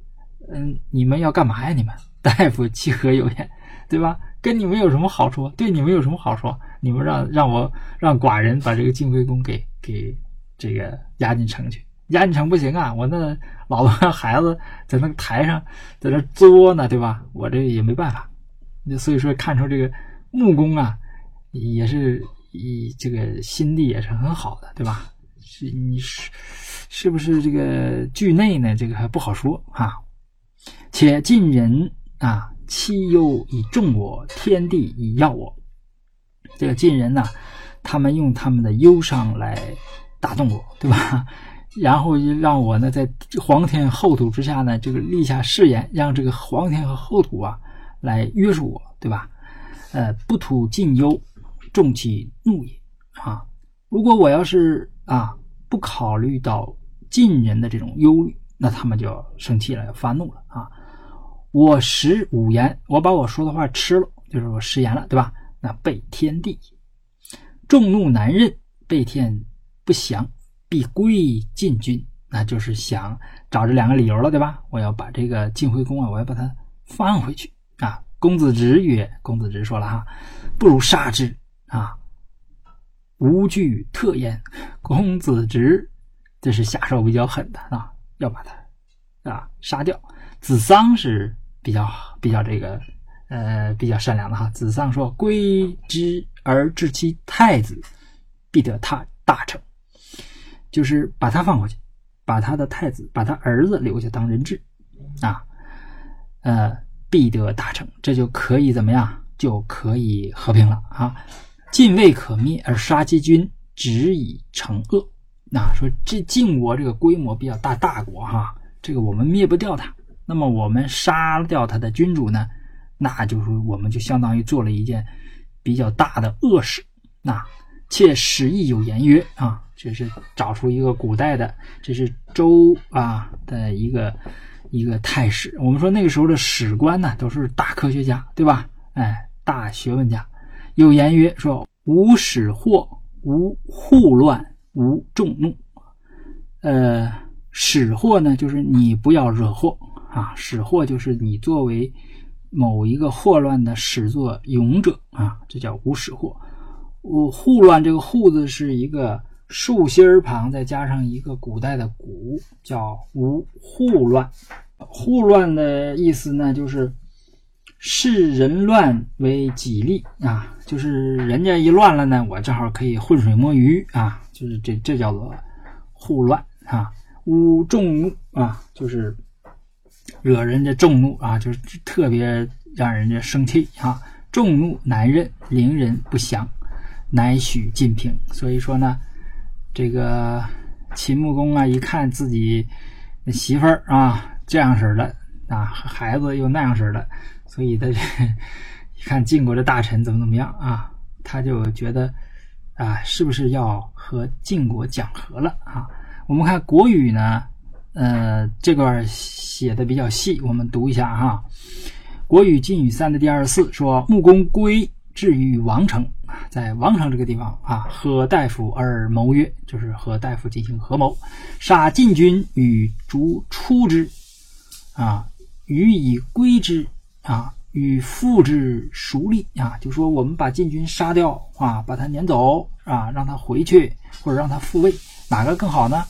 嗯，你们要干嘛呀？你们 大夫其何有言，对吧？跟你们有什么好处？对你们有什么好处？你们让让我让寡人把这个晋惠公给给这个押进城去，押进城不行啊！我那老婆孩子在那个台上在那作呢，对吧？我这也没办法。所以说，看出这个木工啊，也是以这个心地也是很好的，对吧？是你是是不是这个惧内呢？这个还不好说哈。且晋人啊，欺忧以重我，天地以要我。这个晋人呢，他们用他们的忧伤来打动我，对吧？然后让我呢，在皇天厚土之下呢，这个立下誓言，让这个皇天和厚土啊来约束我，对吧？呃，不图晋忧，重其怒也啊！如果我要是啊不考虑到晋人的这种忧虑，那他们就要生气了，要发怒了啊！我食五言，我把我说的话吃了，就是我食言了，对吧？那背天地，众怒难任，背天不降，必归晋军。那就是想找这两个理由了，对吧？我要把这个晋惠公啊，我要把他放回去啊。公子直曰：“公子直说了哈，不如杀之啊！无惧特焉。”公子直这是下手比较狠的啊，要把他啊杀掉。子桑是。比较比较这个，呃，比较善良的哈。子桑说：“归之而治其太子，必得他大成。”就是把他放回去，把他的太子，把他儿子留下当人质，啊，呃，必得大成，这就可以怎么样？就可以和平了啊！晋未可灭而杀其君，止以成恶。那说这晋国这个规模比较大，大国哈，这个我们灭不掉他。那么我们杀掉他的君主呢？那就是我们就相当于做了一件比较大的恶事。那且史亦有言曰啊，这是找出一个古代的，这是周啊的一个一个太史。我们说那个时候的史官呢，都是大科学家，对吧？哎，大学问家。有言曰说：无使祸，无护乱，无众怒。呃，使祸呢，就是你不要惹祸。啊，使祸就是你作为某一个祸乱的始作俑者啊，这叫无使祸。我护乱这个护字是一个竖心儿旁，再加上一个古代的古，叫无护乱。护乱的意思呢，就是视人乱为己利啊，就是人家一乱了呢，我正好可以浑水摸鱼啊，就是这这叫做护乱啊。污众怒啊，就是。惹人家众怒啊，就是特别让人家生气啊！众怒难任，令人不祥，乃许晋平。所以说呢，这个秦穆公啊，一看自己媳妇儿啊这样式的啊，孩子又那样式的，所以他 一看晋国的大臣怎么怎么样啊，他就觉得啊，是不是要和晋国讲和了啊？我们看国语呢。呃，这段写的比较细，我们读一下哈。国语晋语三的第二十四说：“穆公归至于王城，在王城这个地方啊，和大夫而谋曰，就是和大夫进行合谋，杀晋军与逐出之，啊，予以归之，啊，与复之孰利啊？就说我们把晋军杀掉啊，把他撵走啊，让他回去或者让他复位，哪个更好呢？”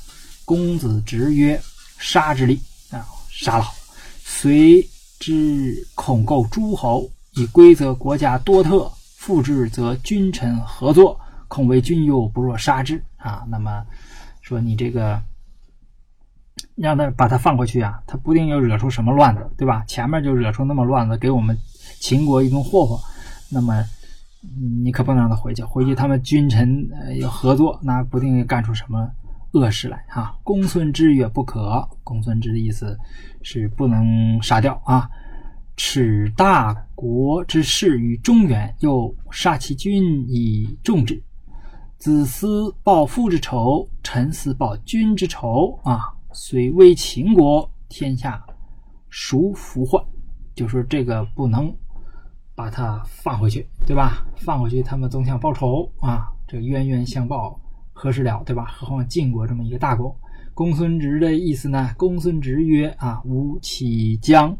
公子直曰。杀之力啊，杀了，随之恐构诸侯，以规则国家多特，复之则君臣合作，恐为君忧，不若杀之啊。那么说你这个让他把他放过去啊，他不定要惹出什么乱子，对吧？前面就惹出那么乱子，给我们秦国一顿祸祸，那么你可不能让他回去，回去他们君臣要合作，那不定干出什么。恶事来啊！公孙之曰：“不可。”公孙之的意思是不能杀掉啊！耻大国之事于中原，又杀其君以重之。子思报父之仇，臣思报君之仇啊！虽为秦国，天下孰服患就说这个不能把他放回去，对吧？放回去他们总想报仇啊，这冤冤相报何时了，对吧？何况晋国这么一个大国。公孙直的意思呢？公孙直曰：“啊，吾岂将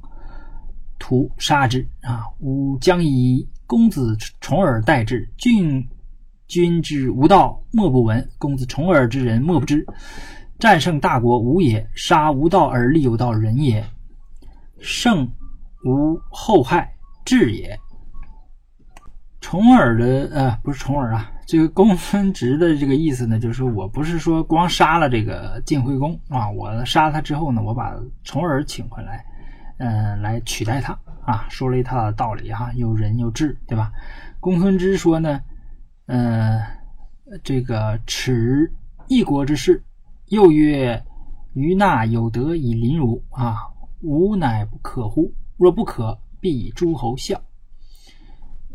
屠杀之啊？吾将以公子重耳代之。郡君之无道，莫不闻；公子重耳之人，莫不知。战胜大国，无也；杀无道而立有道人也。胜无后害，智也。”重耳的呃，不是重耳啊。这个公孙直的这个意思呢，就是说我不是说光杀了这个晋惠公啊，我杀了他之后呢，我把重耳请回来，嗯，来取代他啊，说了一套道理哈，又仁又智，对吧？公孙之说呢，嗯，这个耻一国之事，又曰：于纳有德以临汝啊，吾乃不可乎？若不可，必诸侯笑。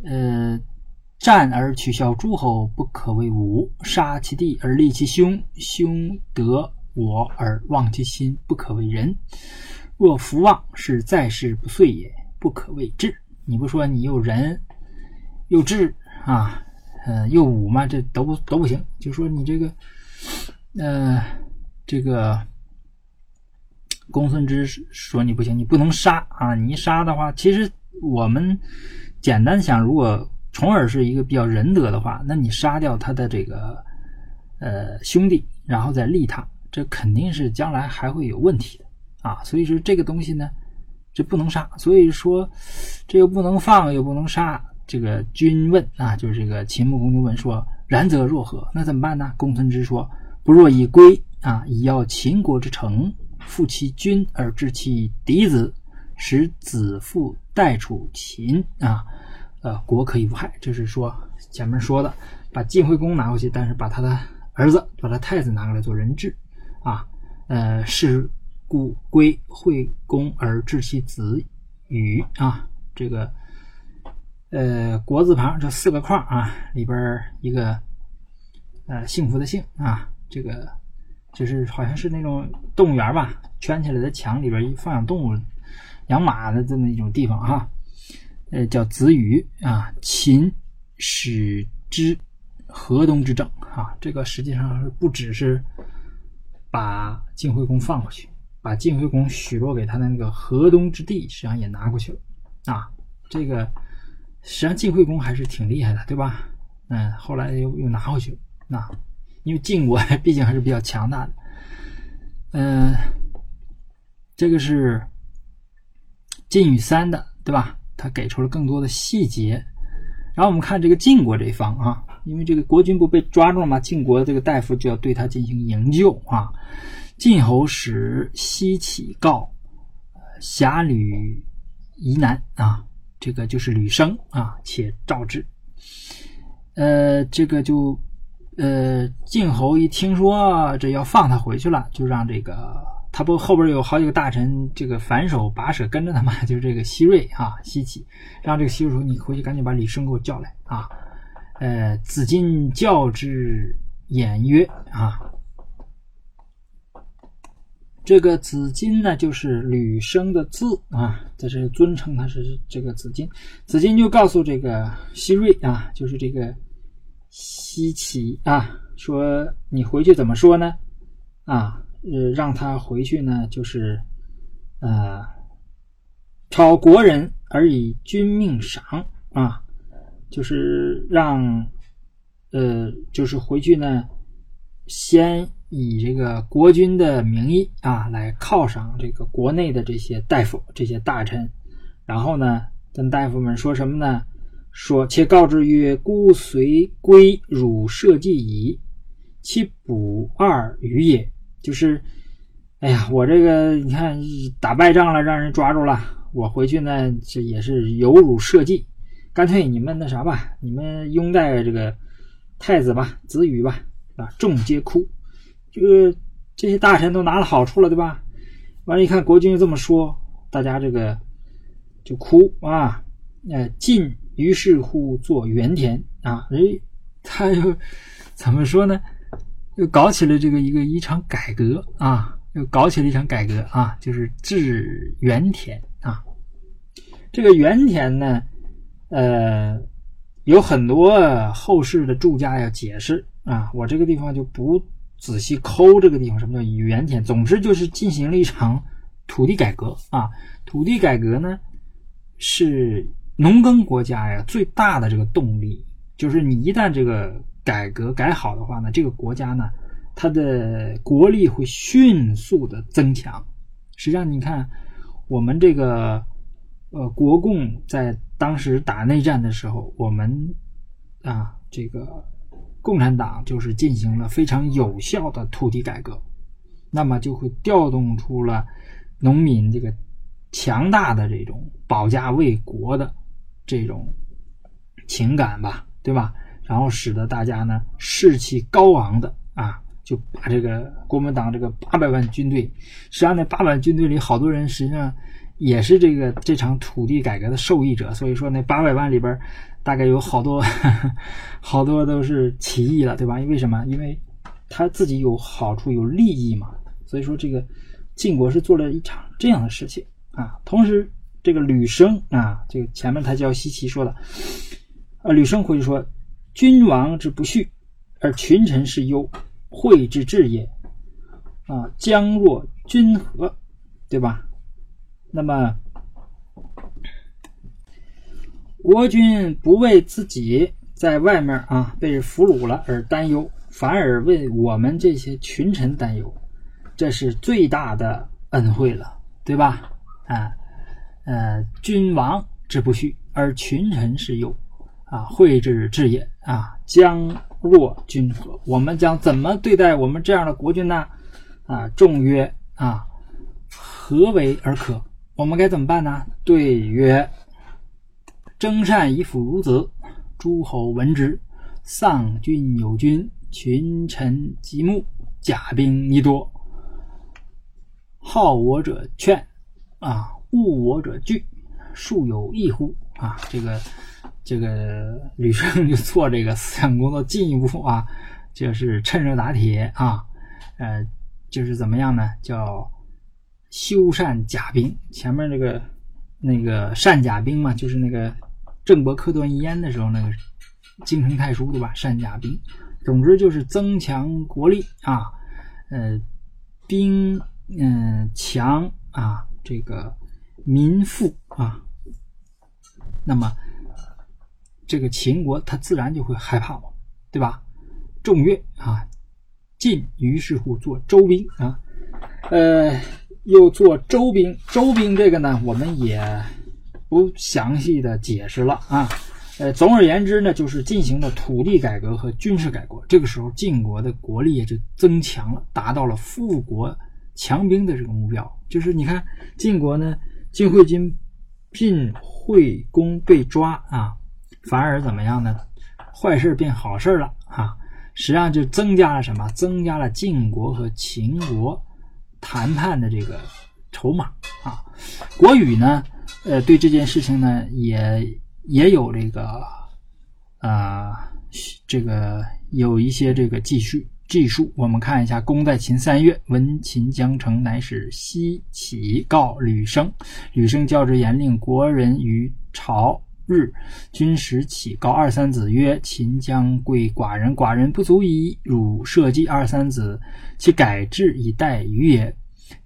呃。战而取笑诸侯，不可为武；杀其弟而立其兄，兄得我而忘其心，不可为仁。若弗望，是在世不遂也，不可为智。你不说你又仁又智啊，呃，又武吗？这都不都不行。就说你这个，呃，这个公孙之说你不行，你不能杀啊！你一杀的话，其实我们简单想，如果。重耳是一个比较仁德的话，那你杀掉他的这个呃兄弟，然后再立他，这肯定是将来还会有问题的啊。所以说这个东西呢，这不能杀。所以说这又不能放，又不能杀。这个君问啊，就是这个秦穆公就问说：“然则若何？那怎么办呢？”公孙之说：“不若以归啊，以要秦国之成，复其君而治其嫡子，使子父代楚秦啊。”呃，国可以无害，就是说前面说的，把晋惠公拿回去，但是把他的儿子，把他太子拿过来做人质，啊，呃，是故归惠公而治其子羽啊，这个呃国字旁这四个框啊，里边一个呃幸福的幸啊，这个就是好像是那种动物园吧，圈起来的墙里边放养动物、养马的这么一种地方哈。呃，叫子羽啊，秦使之河东之政啊，这个实际上是不只是把晋惠公放过去，把晋惠公许诺给他的那个河东之地，实际上也拿过去了啊。这个实际上晋惠公还是挺厉害的，对吧？嗯，后来又又拿回去了，那因为晋国 毕竟还是比较强大的。嗯，这个是晋与三的，对吧？他给出了更多的细节，然后我们看这个晋国这一方啊，因为这个国君不被抓住了吗？晋国这个大夫就要对他进行营救啊。晋侯使西启告侠吕夷南啊，这个就是吕生啊，且召之。呃，这个就呃，晋侯一听说这要放他回去了，就让这个。他不后边有好几个大臣，这个反手把舍跟着他嘛，就是这个西瑞啊，西岐，让这个西瑞说：“你回去赶紧把李生给我叫来啊。”呃，子金教之言曰：“啊，这个子金呢，就是吕生的字啊，在这尊称他是这个子金。子金就告诉这个西瑞啊，就是这个西岐啊，说你回去怎么说呢？啊。”呃，让他回去呢，就是，呃，讨国人而以君命赏啊，就是让，呃，就是回去呢，先以这个国君的名义啊，来犒赏这个国内的这些大夫、这些大臣，然后呢，跟大夫们说什么呢？说且告之曰：“孤随归汝社稷矣，其补二余也。”就是，哎呀，我这个你看打败仗了，让人抓住了，我回去呢，这也是有辱社稷，干脆你们那啥吧，你们拥戴这个太子吧，子羽吧，啊，众皆哭，这个这些大臣都拿了好处了，对吧？完了，一看国君这么说，大家这个就哭啊，呃，晋于是乎做原田啊，哎，他又怎么说呢？又搞起了这个一个一场改革啊，又搞起了一场改革啊，就是治原田啊。这个原田呢，呃，有很多后世的注家要解释啊，我这个地方就不仔细抠这个地方什么叫原田。总之就是进行了一场土地改革啊，土地改革呢是农耕国家呀最大的这个动力，就是你一旦这个改革改好的话呢，这个国家呢它的国力会迅速的增强。实际上你看我们这个。呃，国共在当时打内战的时候，我们啊，这个共产党就是进行了非常有效的土地改革，那么就会调动出了农民这个强大的这种保家卫国的这种情感吧，对吧？然后使得大家呢士气高昂的啊，就把这个国民党这个八百万军队，实际上那八百万军队里好多人实际上。也是这个这场土地改革的受益者，所以说那八百万里边，大概有好多 好多都是起义了，对吧？因为什么？因为他自己有好处有利益嘛。所以说这个晋国是做了一场这样的事情啊。同时，这个吕生啊，这个前面他叫西岐说的，呃，吕生回去说：“君王之不恤，而群臣是忧，惠之至也。啊，将若君何？对吧？”那么，国君不为自己在外面啊被俘虏了而担忧，反而为我们这些群臣担忧，这是最大的恩惠了，对吧？啊，呃，君王之不恤，而群臣是忧，啊，惠之至也啊，将若君何？我们将怎么对待我们这样的国君呢？啊，众曰啊，何为而可？我们该怎么办呢？对曰：“征善以辅孺子，诸侯闻之，丧君有君，群臣极慕，甲兵亦多。好我者劝，啊，恶我者惧，树有异乎？”啊，这个这个吕生 就做这个思想工作，进一步啊，就是趁热打铁啊，呃，就是怎么样呢？叫。修缮甲兵，前面那个那个善甲兵嘛，就是那个郑伯克段燕的时候那个京城太叔对吧？善甲兵，总之就是增强国力啊，呃，兵嗯强啊，这个民富啊，那么这个秦国他自然就会害怕我，对吧？众曰啊，晋于是乎做周兵啊，呃。又做周兵，周兵这个呢，我们也不详细的解释了啊。呃，总而言之呢，就是进行了土地改革和军事改革。这个时候，晋国的国力也就增强了，达到了富国强兵的这个目标。就是你看，晋国呢，晋惠君、晋惠公被抓啊，反而怎么样呢？坏事变好事了啊！实际上就增加了什么？增加了晋国和秦国。谈判的这个筹码啊，国语呢，呃，对这件事情呢，也也有这个啊，这个有一些这个记述记述。我们看一下，公在秦三月，闻秦将城，乃使西起告吕生。吕生教之言，令国人于朝日，君使起告二三子曰：“秦将归寡人，寡人不足以汝社稷。”二三子，其改制以待于也。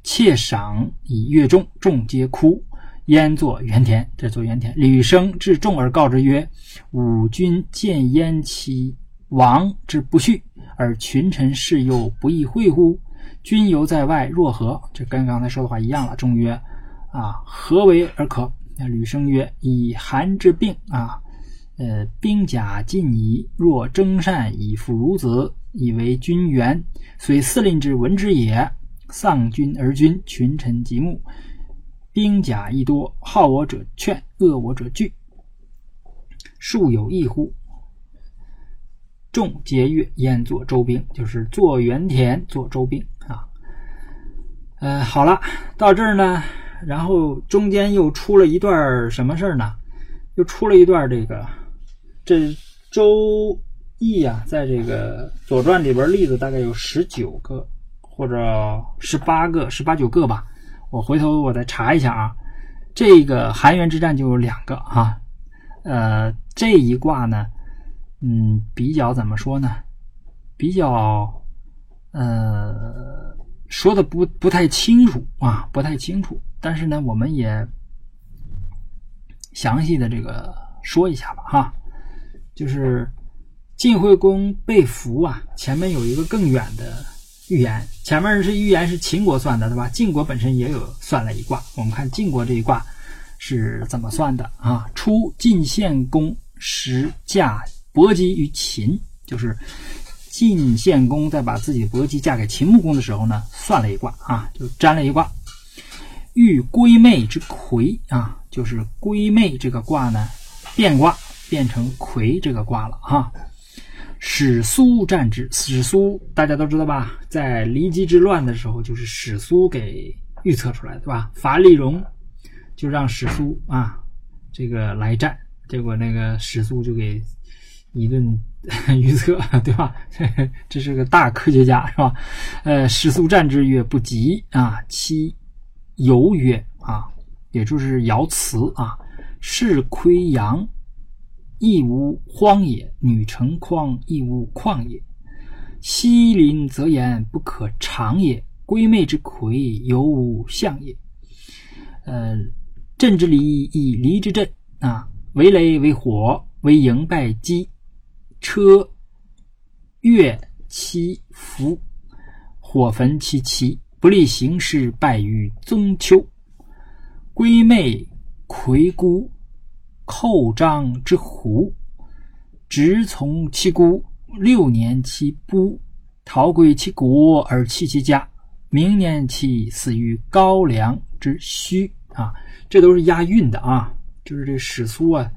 妾赏以乐众，众皆哭。焉作原田，这作原田。吕生至众而告之曰：“吾君见焉其王之不恤，而群臣士又不亦会乎？君犹在外，若何？”这跟刚才说的话一样了。众曰：“啊，何为而可？”那吕生曰：“以寒之病啊，呃，兵甲尽矣。若征善以辅孺子，以为君援，虽司令之闻之也。”丧君而君，群臣极目，兵甲亦多。好我者劝，恶我者惧。庶有异乎？众皆悦。焉作周兵，就是做原田，做周兵啊。呃，好了，到这儿呢，然后中间又出了一段什么事儿呢？又出了一段这个，这周易啊，在这个《左传》里边例子大概有十九个。或者十八个、十八九个吧，我回头我再查一下啊。这个韩元之战就有两个啊，呃，这一卦呢，嗯，比较怎么说呢？比较呃，说的不不太清楚啊，不太清楚。但是呢，我们也详细的这个说一下吧，哈，就是晋惠公被俘啊，前面有一个更远的预言，前面是预言是秦国算的，对吧？晋国本身也有算了一卦，我们看晋国这一卦是怎么算的啊？初，晋献公时嫁伯姬于秦，就是。晋献公在把自己的伯姬嫁给秦穆公的时候呢，算了一卦啊，就占了一卦，遇归妹之魁啊，就是归妹这个卦呢变卦变成魁这个卦了哈。史苏战之，史苏大家都知道吧，在骊姬之乱的时候，就是史苏给预测出来的，吧？伐丽戎就让史苏啊这个来战，结果那个史苏就给一顿。预测对吧？这是个大科学家是吧？呃，史苏战之曰：“不及啊。”其由曰：“啊，也就是爻辞啊，是亏阳，亦无荒也；女成筐，亦无旷也。西临则言不可长也。归妹之魁，犹无象也。呃，震之离以离之震啊，为雷为火，为营败击。”车月其福，火焚其旗，不利行事，败于中秋。归妹魁姑，寇张之狐，直从其姑，六年其不，逃归其国而弃其家。明年其死于高梁之墟啊！这都是押韵的啊，就是这史书啊，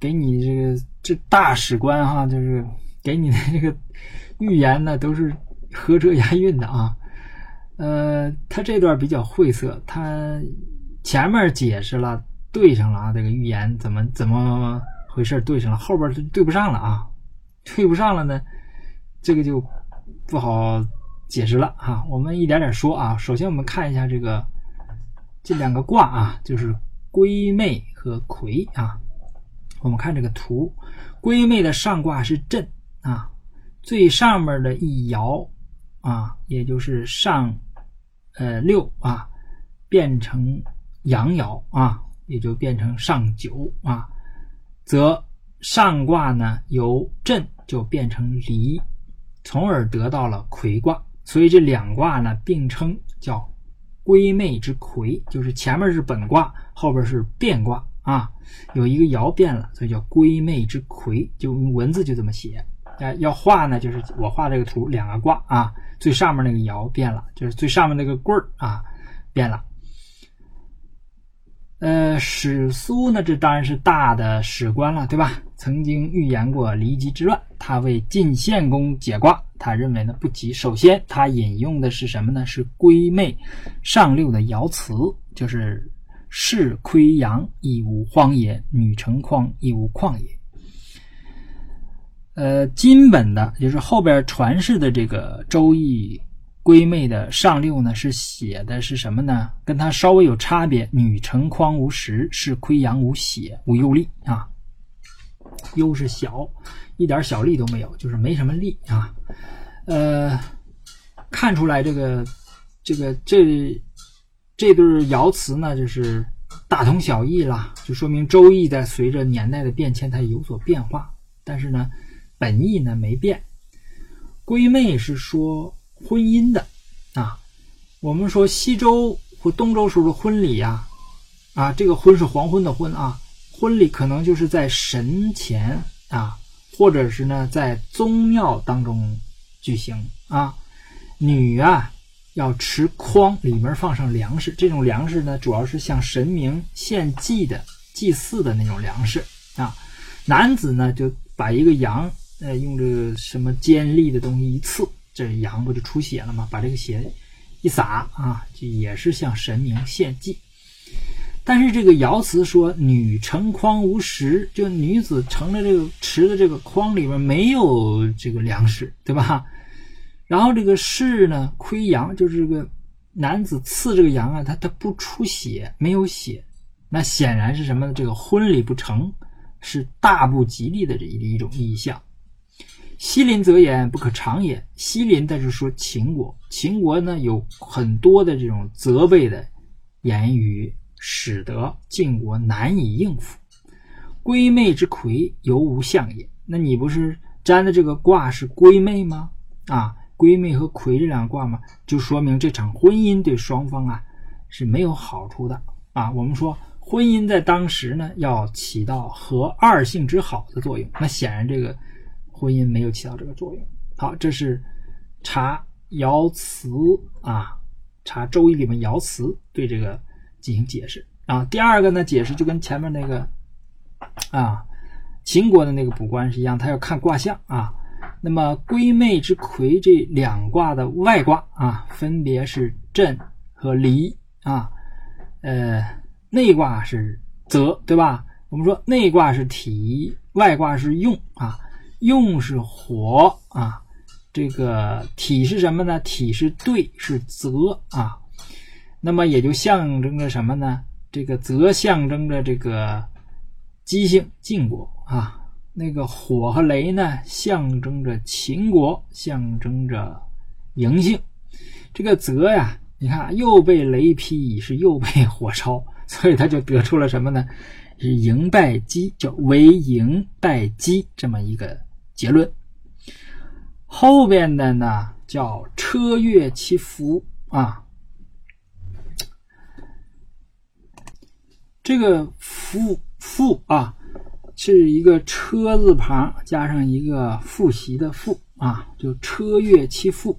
给你这个。这大使官哈，就是给你的这个预言呢，都是合辙押韵的啊。呃，他这段比较晦涩，他前面解释了对上了啊，这个预言怎么怎么回事对上了，后边就对不上了啊，对不上了呢，这个就不好解释了哈。我们一点点说啊，首先我们看一下这个这两个卦啊，就是归妹和魁啊。我们看这个图，归妹的上卦是震啊，最上面的一爻啊，也就是上呃六啊，变成阳爻啊，也就变成上九啊，则上卦呢由震就变成离，从而得到了魁卦。所以这两卦呢并称叫归妹之魁，就是前面是本卦，后边是变卦。啊，有一个爻变了，所以叫归妹之魁，就用文字就这么写。哎，要画呢，就是我画这个图，两个卦啊，最上面那个爻变了，就是最上面那个棍儿啊变了。呃，史苏呢，这当然是大的史官了，对吧？曾经预言过骊姬之乱，他为晋献公解卦，他认为呢不吉。首先，他引用的是什么呢？是归妹上六的爻辞，就是。是亏阳亦无荒也，女成筐亦无旷也。呃，金本的，就是后边传世的这个《周易》龟妹的上六呢，是写的是什么呢？跟它稍微有差别。女成筐无实，是亏阳无血，无忧力啊。忧是小，一点小力都没有，就是没什么力啊。呃，看出来这个，这个这。这对爻辞呢，就是大同小异了，就说明《周易》在随着年代的变迁，它有所变化。但是呢，本意呢没变。归妹是说婚姻的啊，我们说西周或东周时候的婚礼呀，啊，这个婚是黄昏的婚啊，婚礼可能就是在神前啊，或者是呢在宗庙当中举行啊，女啊。要持筐，里面放上粮食。这种粮食呢，主要是向神明献祭的、祭祀的那种粮食啊。男子呢，就把一个羊，呃，用这个什么尖利的东西一刺，这羊不就出血了吗？把这个血一洒啊，就也是向神明献祭。但是这个爻辞说“女成筐无食”，就女子盛的这个持的这个筐里面没有这个粮食，对吧？然后这个士呢，亏阳就是这个男子刺这个羊啊，他他不出血，没有血那显然是什么呢？这个婚礼不成，是大不吉利的这一一种意象。西邻则言不可长也。西邻，但是说秦国，秦国呢有很多的这种责备的言语，使得晋国难以应付。归妹之魁，犹无相也。那你不是占的这个卦是归妹吗？啊，闺妹和魁这两卦嘛，就说明这场婚姻对双方啊是没有好处的啊。我们说婚姻在当时呢，要起到和二性之好的作用。那显然这个。婚姻没有起到这个作用。好，这是查爻辞啊，查《周易》里面爻辞对这个进行解释啊。第二个呢，解释就跟前面那个啊秦国的那个卜官是一样，他要看卦象啊。那么归妹之魁这两卦的外卦啊，分别是震和离啊。呃，内卦是泽，对吧？我们说内卦是体，外卦是用啊。用是火啊，这个体是什么呢？体是兑，是泽啊，那么也就象征着什么呢？这个泽象征着这个姬姓晋国啊，那个火和雷呢，象征着秦国，象征着嬴姓。这个泽呀，你看又被雷劈，是又被火烧，所以他就得出了什么呢？是嬴败姬，叫为赢败姬这么一个。结论后边的呢叫车越其福啊，这个复复啊是一个车字旁加上一个复习的复啊，就车越其复。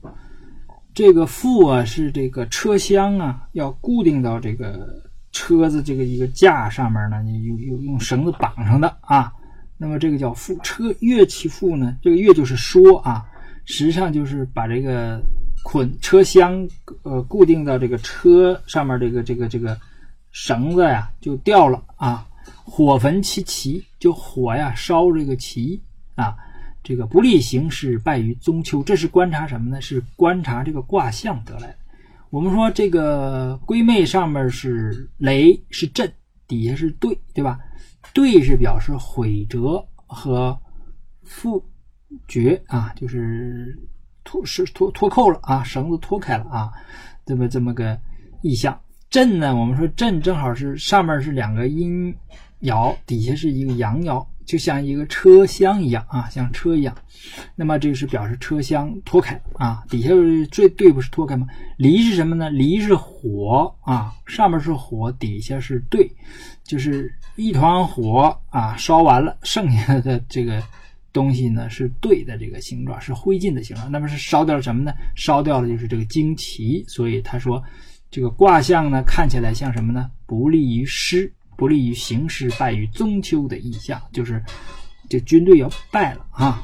这个复啊是这个车厢啊要固定到这个车子这个一个架上面呢，你用用用绳子绑上的啊。那么这个叫复车乐其复呢？这个乐就是说啊，实际上就是把这个捆车厢呃固定到这个车上面这个这个这个绳子呀就掉了啊。火焚其旗，就火呀烧这个旗啊。这个不利形势败于中秋，这是观察什么呢？是观察这个卦象得来的。我们说这个归妹上面是雷是震，底下是兑，对吧？兑是表示毁折和复绝啊，就是脱是脱脱扣了啊，绳子脱开了啊，这么这么个意象。震呢，我们说震正好是上面是两个阴爻，底下是一个阳爻，就像一个车厢一样啊，像车一样。那么这个是表示车厢脱开啊，底下最对不是脱开吗？离是什么呢？离是火啊，上面是火，底下是兑，就是一团火啊，烧完了，剩下的这个东西呢是兑的这个形状，是灰烬的形状。那么是烧掉了什么呢？烧掉了就是这个旌旗。所以他说，这个卦象呢看起来像什么呢？不利于师，不利于行事，败于中秋的意象，就是这军队要败了啊。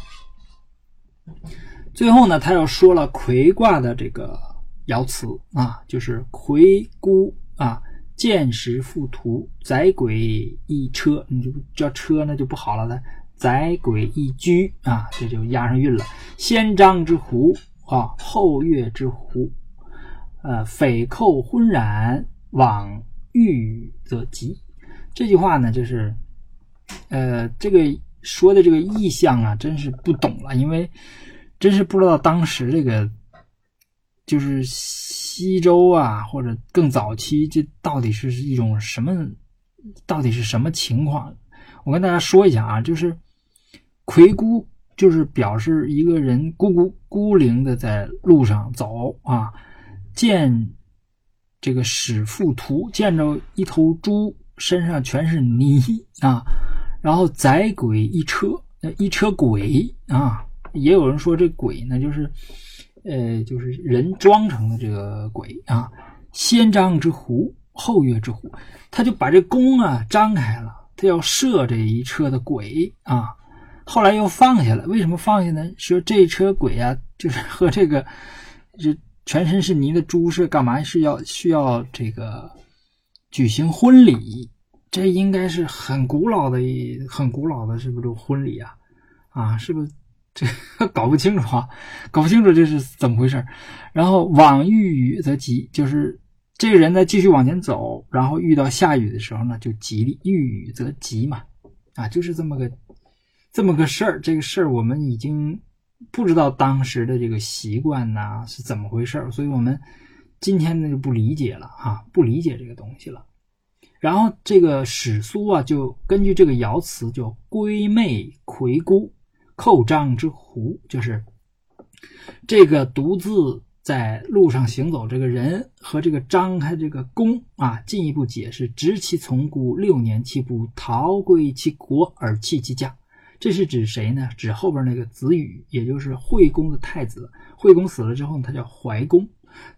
最后呢，他又说了魁卦的这个爻辞啊，就是魁孤啊。见时复图，载轨一车，你就叫车那就不好了。它载轨一居啊，这就押上韵了。先张之狐啊，后月之狐，呃，匪寇昏然，往欲则吉。这句话呢，就是呃，这个说的这个意象啊，真是不懂了，因为真是不知道当时这个就是。西周啊，或者更早期，这到底是一种什么？到底是什么情况？我跟大家说一下啊，就是魁孤，就是表示一个人孤孤孤零的在路上走啊，见这个使妇图，见着一头猪身上全是泥啊，然后载鬼一车，一车鬼啊，也有人说这鬼呢，就是。呃，就是人装成的这个鬼啊，先张之狐，后跃之狐，他就把这弓啊张开了，他要射这一车的鬼啊，后来又放下了。为什么放下呢？说这车鬼啊，就是和这个这全身是泥的猪是干嘛？是要需要这个举行婚礼？这应该是很古老的、很古老的，是不是婚礼啊？啊，是不是？这 搞不清楚啊，搞不清楚这是怎么回事然后往遇雨则吉，就是这个人呢继续往前走，然后遇到下雨的时候呢，就吉利，遇雨则吉嘛，啊，就是这么个这么个事儿。这个事儿我们已经不知道当时的这个习惯呐是怎么回事儿，所以我们今天呢就不理解了啊，不理解这个东西了。然后这个史书啊，就根据这个爻辞，叫“归妹魁孤，寇张之狐”，就是这个独自在路上行走这个人和这个张开这个弓啊，进一步解释：“执其从孤，六年其不逃归其国而弃其家。”这是指谁呢？指后边那个子羽，也就是惠公的太子。惠公死了之后，他叫怀公。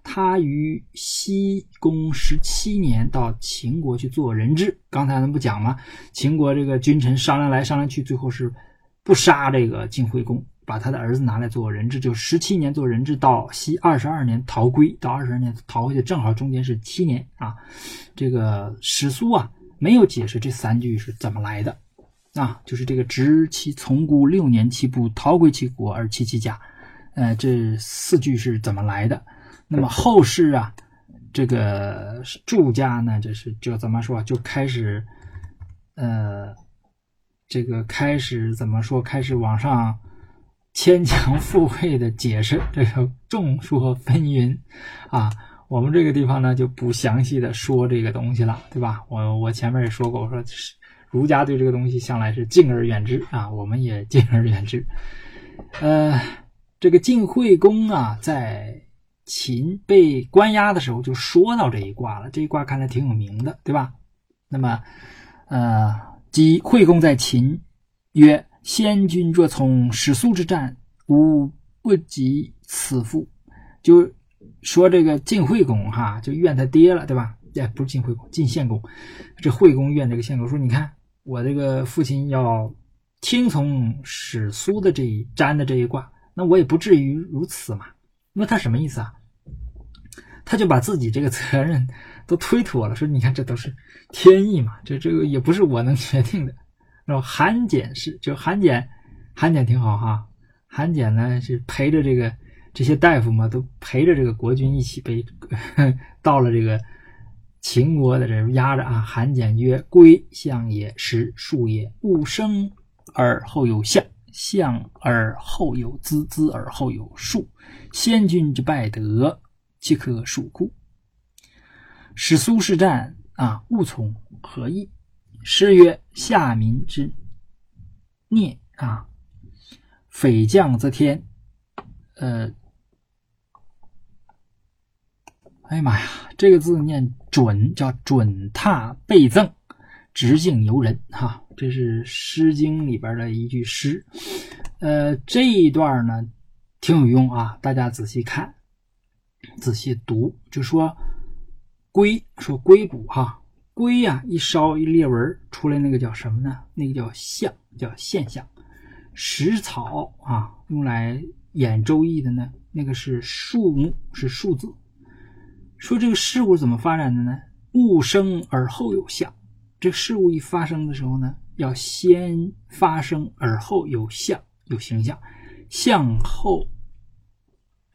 他于西宫十七年到秦国去做人质。刚才咱们不讲吗？秦国这个君臣商量来商量去，最后是不杀这个晋惠公，把他的儿子拿来做人质，就十七年做人质，到西二十二年逃归，到二十二年逃回去，正好中间是七年啊。这个史书啊没有解释这三句是怎么来的啊，就是这个执其从孤六年，其不逃归其国而弃其家，呃，这四句是怎么来的？那么后世啊，这个祝家呢，就是就怎么说，就开始，呃，这个开始怎么说，开始往上牵强附会的解释这个众说纷纭啊。我们这个地方呢，就不详细的说这个东西了，对吧？我我前面也说过，我说儒家对这个东西向来是敬而远之啊，我们也敬而远之。呃，这个晋惠公啊，在秦被关押的时候就说到这一卦了，这一卦看来挺有名的，对吧？那么，呃，即惠公在秦曰：“先君若从史苏之战，吾不及此父。”就说这个晋惠公哈，就怨他爹了，对吧？哎，不是晋惠公，晋献公。这惠公怨这个献公说：“你看我这个父亲要听从史苏的这一占的这一卦，那我也不至于如此嘛。”那他什么意思啊？他就把自己这个责任都推脱了，说：“你看，这都是天意嘛，这这个也不是我能决定的。”然后韩简是，就韩简，韩简挺好哈。韩简呢是陪着这个这些大夫嘛，都陪着这个国君一起被 到了这个秦国的这压着啊。韩简曰：“归相也，实数也。物生而后有相。”相而后有资，资而后有术。先君之败德，岂可数故？使苏氏战啊，勿从何意？诗曰：“下民之孽啊，匪将则天。”呃，哎呀妈呀，这个字念准，叫准踏倍赠，直径由人哈。这是《诗经》里边的一句诗，呃，这一段呢挺有用啊，大家仔细看，仔细读，就说龟，说龟骨哈，龟呀一烧一裂纹出来，那个叫什么呢？那个叫象，叫现象。食草啊，用来演《周易》的呢，那个是数目，是数字。说这个事物怎么发展的呢？物生而后有象，这事物一发生的时候呢？要先发生，而后有相，有形象，相后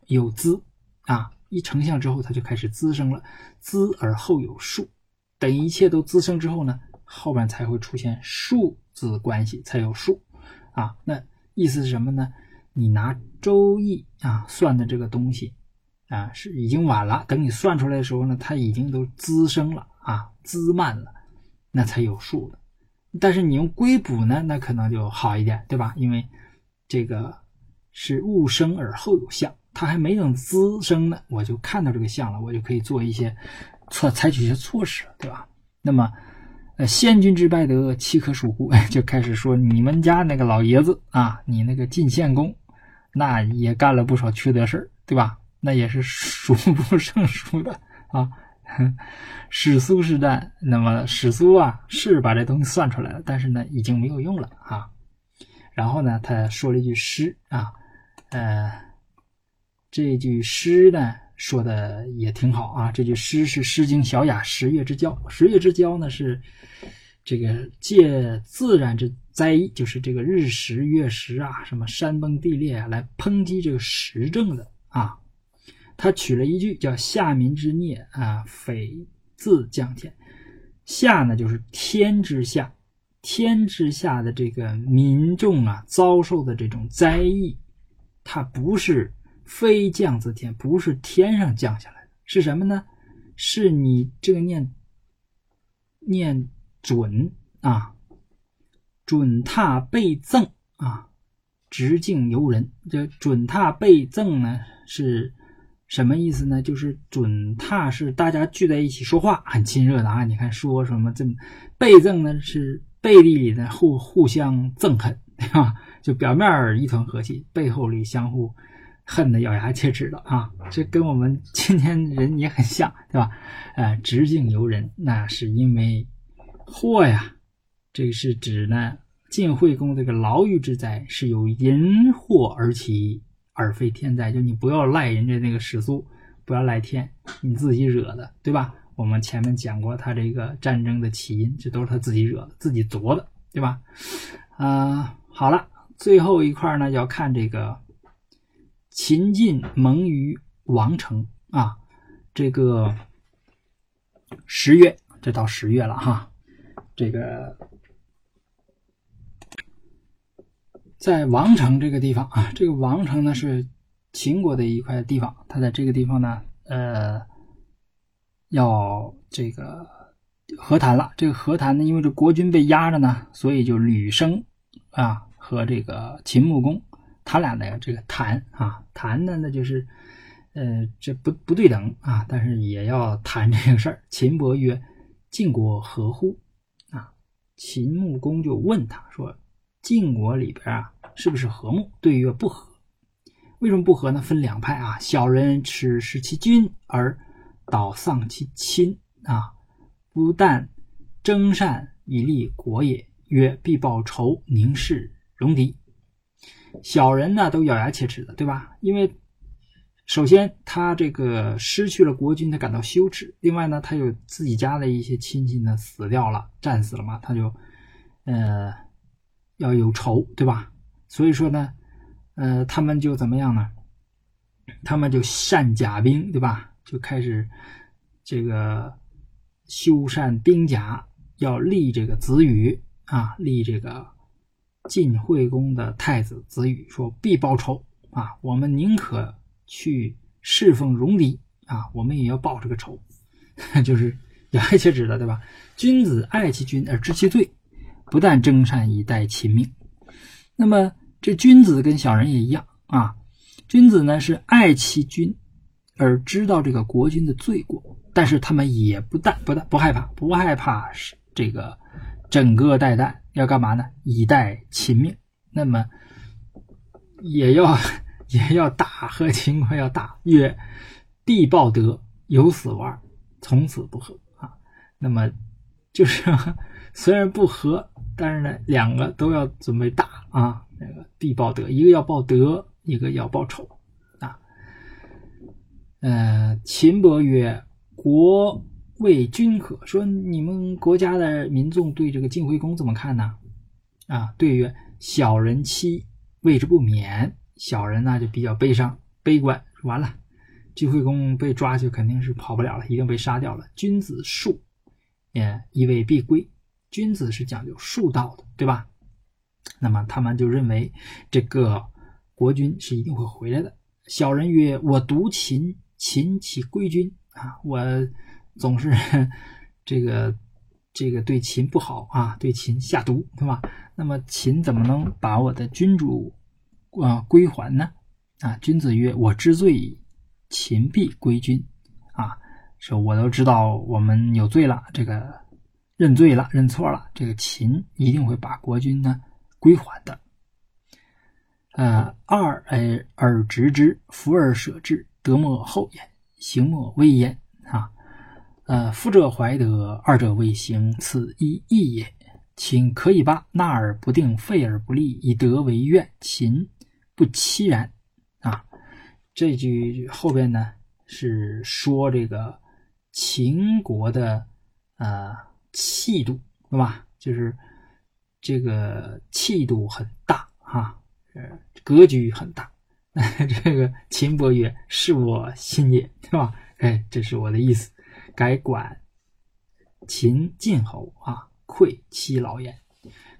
有滋啊！一成像之后，它就开始滋生了，滋而后有数。等一切都滋生之后呢，后边才会出现数字关系，才有数啊。那意思是什么呢？你拿周易啊算的这个东西啊，是已经晚了。等你算出来的时候呢，它已经都滋生了啊，滋慢了，那才有数的。但是你用龟卜呢，那可能就好一点，对吧？因为这个是物生而后有象，它还没等滋生呢，我就看到这个象了，我就可以做一些措采取一些措施，对吧？那么，呃，先君之败德，岂可数乎？就开始说你们家那个老爷子啊，你那个晋献公，那也干了不少缺德事儿，对吧？那也是数 不胜数的啊。史苏是战，那么史苏啊是把这东西算出来了，但是呢已经没有用了啊。然后呢他说了一句诗啊，呃，这句诗呢说的也挺好啊。这句诗是《诗经·小雅·十月之交》，十月之交呢是这个借自然之灾，就是这个日食、月食啊，什么山崩地裂啊，来抨击这个时政的啊。他取了一句叫“下民之孽啊，匪自降天”。下呢，就是天之下，天之下的这个民众啊，遭受的这种灾异，它不是非降自天，不是天上降下来的，是什么呢？是你这个念念准啊，准踏被赠啊，直径由人。这准踏被赠呢是什么意思呢？就是准踏是大家聚在一起说话很亲热的啊。你看说什么这么被赠呢？是背地里的互互相憎恨，对吧？就表面一团和气，背后里相互恨得咬牙切齿的啊。这跟我们今天人也很像，对吧？呃，直径由人，那是因为祸呀。这个是指呢，晋惠公这个牢狱之灾是由淫祸而起。而非天灾，就你不要赖人家那个史书，不要赖天，你自己惹的，对吧？我们前面讲过，他这个战争的起因，这都是他自己惹的，自己作的，对吧？啊，好了，最后一块呢，要看这个秦晋盟于王城啊，这个十月，这到十月了哈，这个。在王城这个地方啊，这个王城呢是秦国的一块地方，它在这个地方呢，呃，要这个和谈了。这个和谈呢，因为这国君被压着呢，所以就吕生啊和这个秦穆公他俩的这个谈啊谈的那就是，呃，这不不对等啊，但是也要谈这个事儿。秦伯曰：“晋国何乎？”啊，秦穆公就问他说。晋国里边啊，是不是和睦？对曰不和。为什么不和呢？分两派啊。小人耻视其君而导丧其亲啊，不但征善以立国也。曰必报仇，宁氏戎狄。小人呢，都咬牙切齿的，对吧？因为首先他这个失去了国君，他感到羞耻。另外呢，他有自己家的一些亲戚呢死掉了，战死了嘛，他就呃。要有仇，对吧？所以说呢，呃，他们就怎么样呢？他们就善甲兵，对吧？就开始这个修缮兵甲，要立这个子羽啊，立这个晋惠公的太子子羽，说必报仇啊！我们宁可去侍奉戎狄啊，我们也要报这个仇，就是咬牙切齿的，对吧？君子爱其君而知其罪。不但征善以待秦命，那么这君子跟小人也一样啊。君子呢是爱其君，而知道这个国君的罪过，但是他们也不但不但不害怕，不害怕是这个整个带弹要干嘛呢？以待秦命。那么也要 也要打和秦国要打，曰必报德，有死无二，从此不和啊。那么就是 虽然不和。但是呢，两个都要准备打啊，那个必报德，一个要报德，一个要报仇啊。呃，秦伯曰：“国为君可。”说你们国家的民众对这个晋惠公怎么看呢？啊，对曰：“小人妻为之不免。”小人呢就比较悲伤、悲观。完了，晋惠公被抓就肯定是跑不了了，一定被杀掉了。君子恕，也以为必归。君子是讲究术道的，对吧？那么他们就认为这个国君是一定会回来的。小人曰：“我独秦，秦岂归君啊？我总是这个这个对秦不好啊，对秦下毒，对吧？那么秦怎么能把我的君主啊归还呢？啊？君子曰：我知罪矣，秦必归君啊！说我都知道我们有罪了，这个。”认罪了，认错了，这个秦一定会把国君呢归还的。呃，二而而执之，福而舍之，德莫厚焉，行莫威焉啊。呃，夫者怀德，二者未行，此一义也。秦可以罢，纳而不定，废而不立，以德为怨。秦不欺然啊。这句后边呢是说这个秦国的呃。气度，对吧？就是这个气度很大哈，呃，格局很大。这个秦伯曰：“是我心也，对吧？哎，这是我的意思。改管秦晋侯啊，愧其老焉。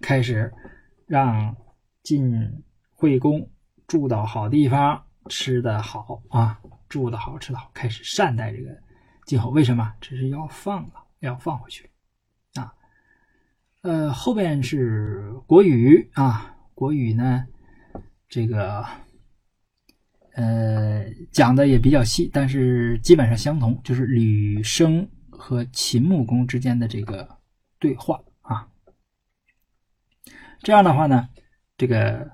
开始让晋惠公住到好地方，吃的好啊，住的好，吃的好，开始善待这个晋侯。为什么？这是要放了，要放回去。呃，后边是国语啊，国语呢，这个。呃，讲的也比较细，但是基本上相同，就是吕生和秦穆公之间的这个对话啊。这样的话呢，这个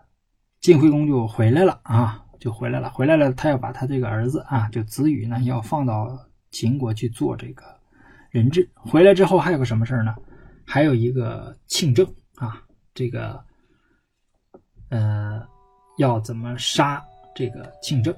晋惠公就回来了啊，就回来了，回来了，他要把他这个儿子啊，就子羽呢，要放到秦国去做这个人质。回来之后还有个什么事呢？还有一个庆正啊，这个呃，要怎么杀？这个庆政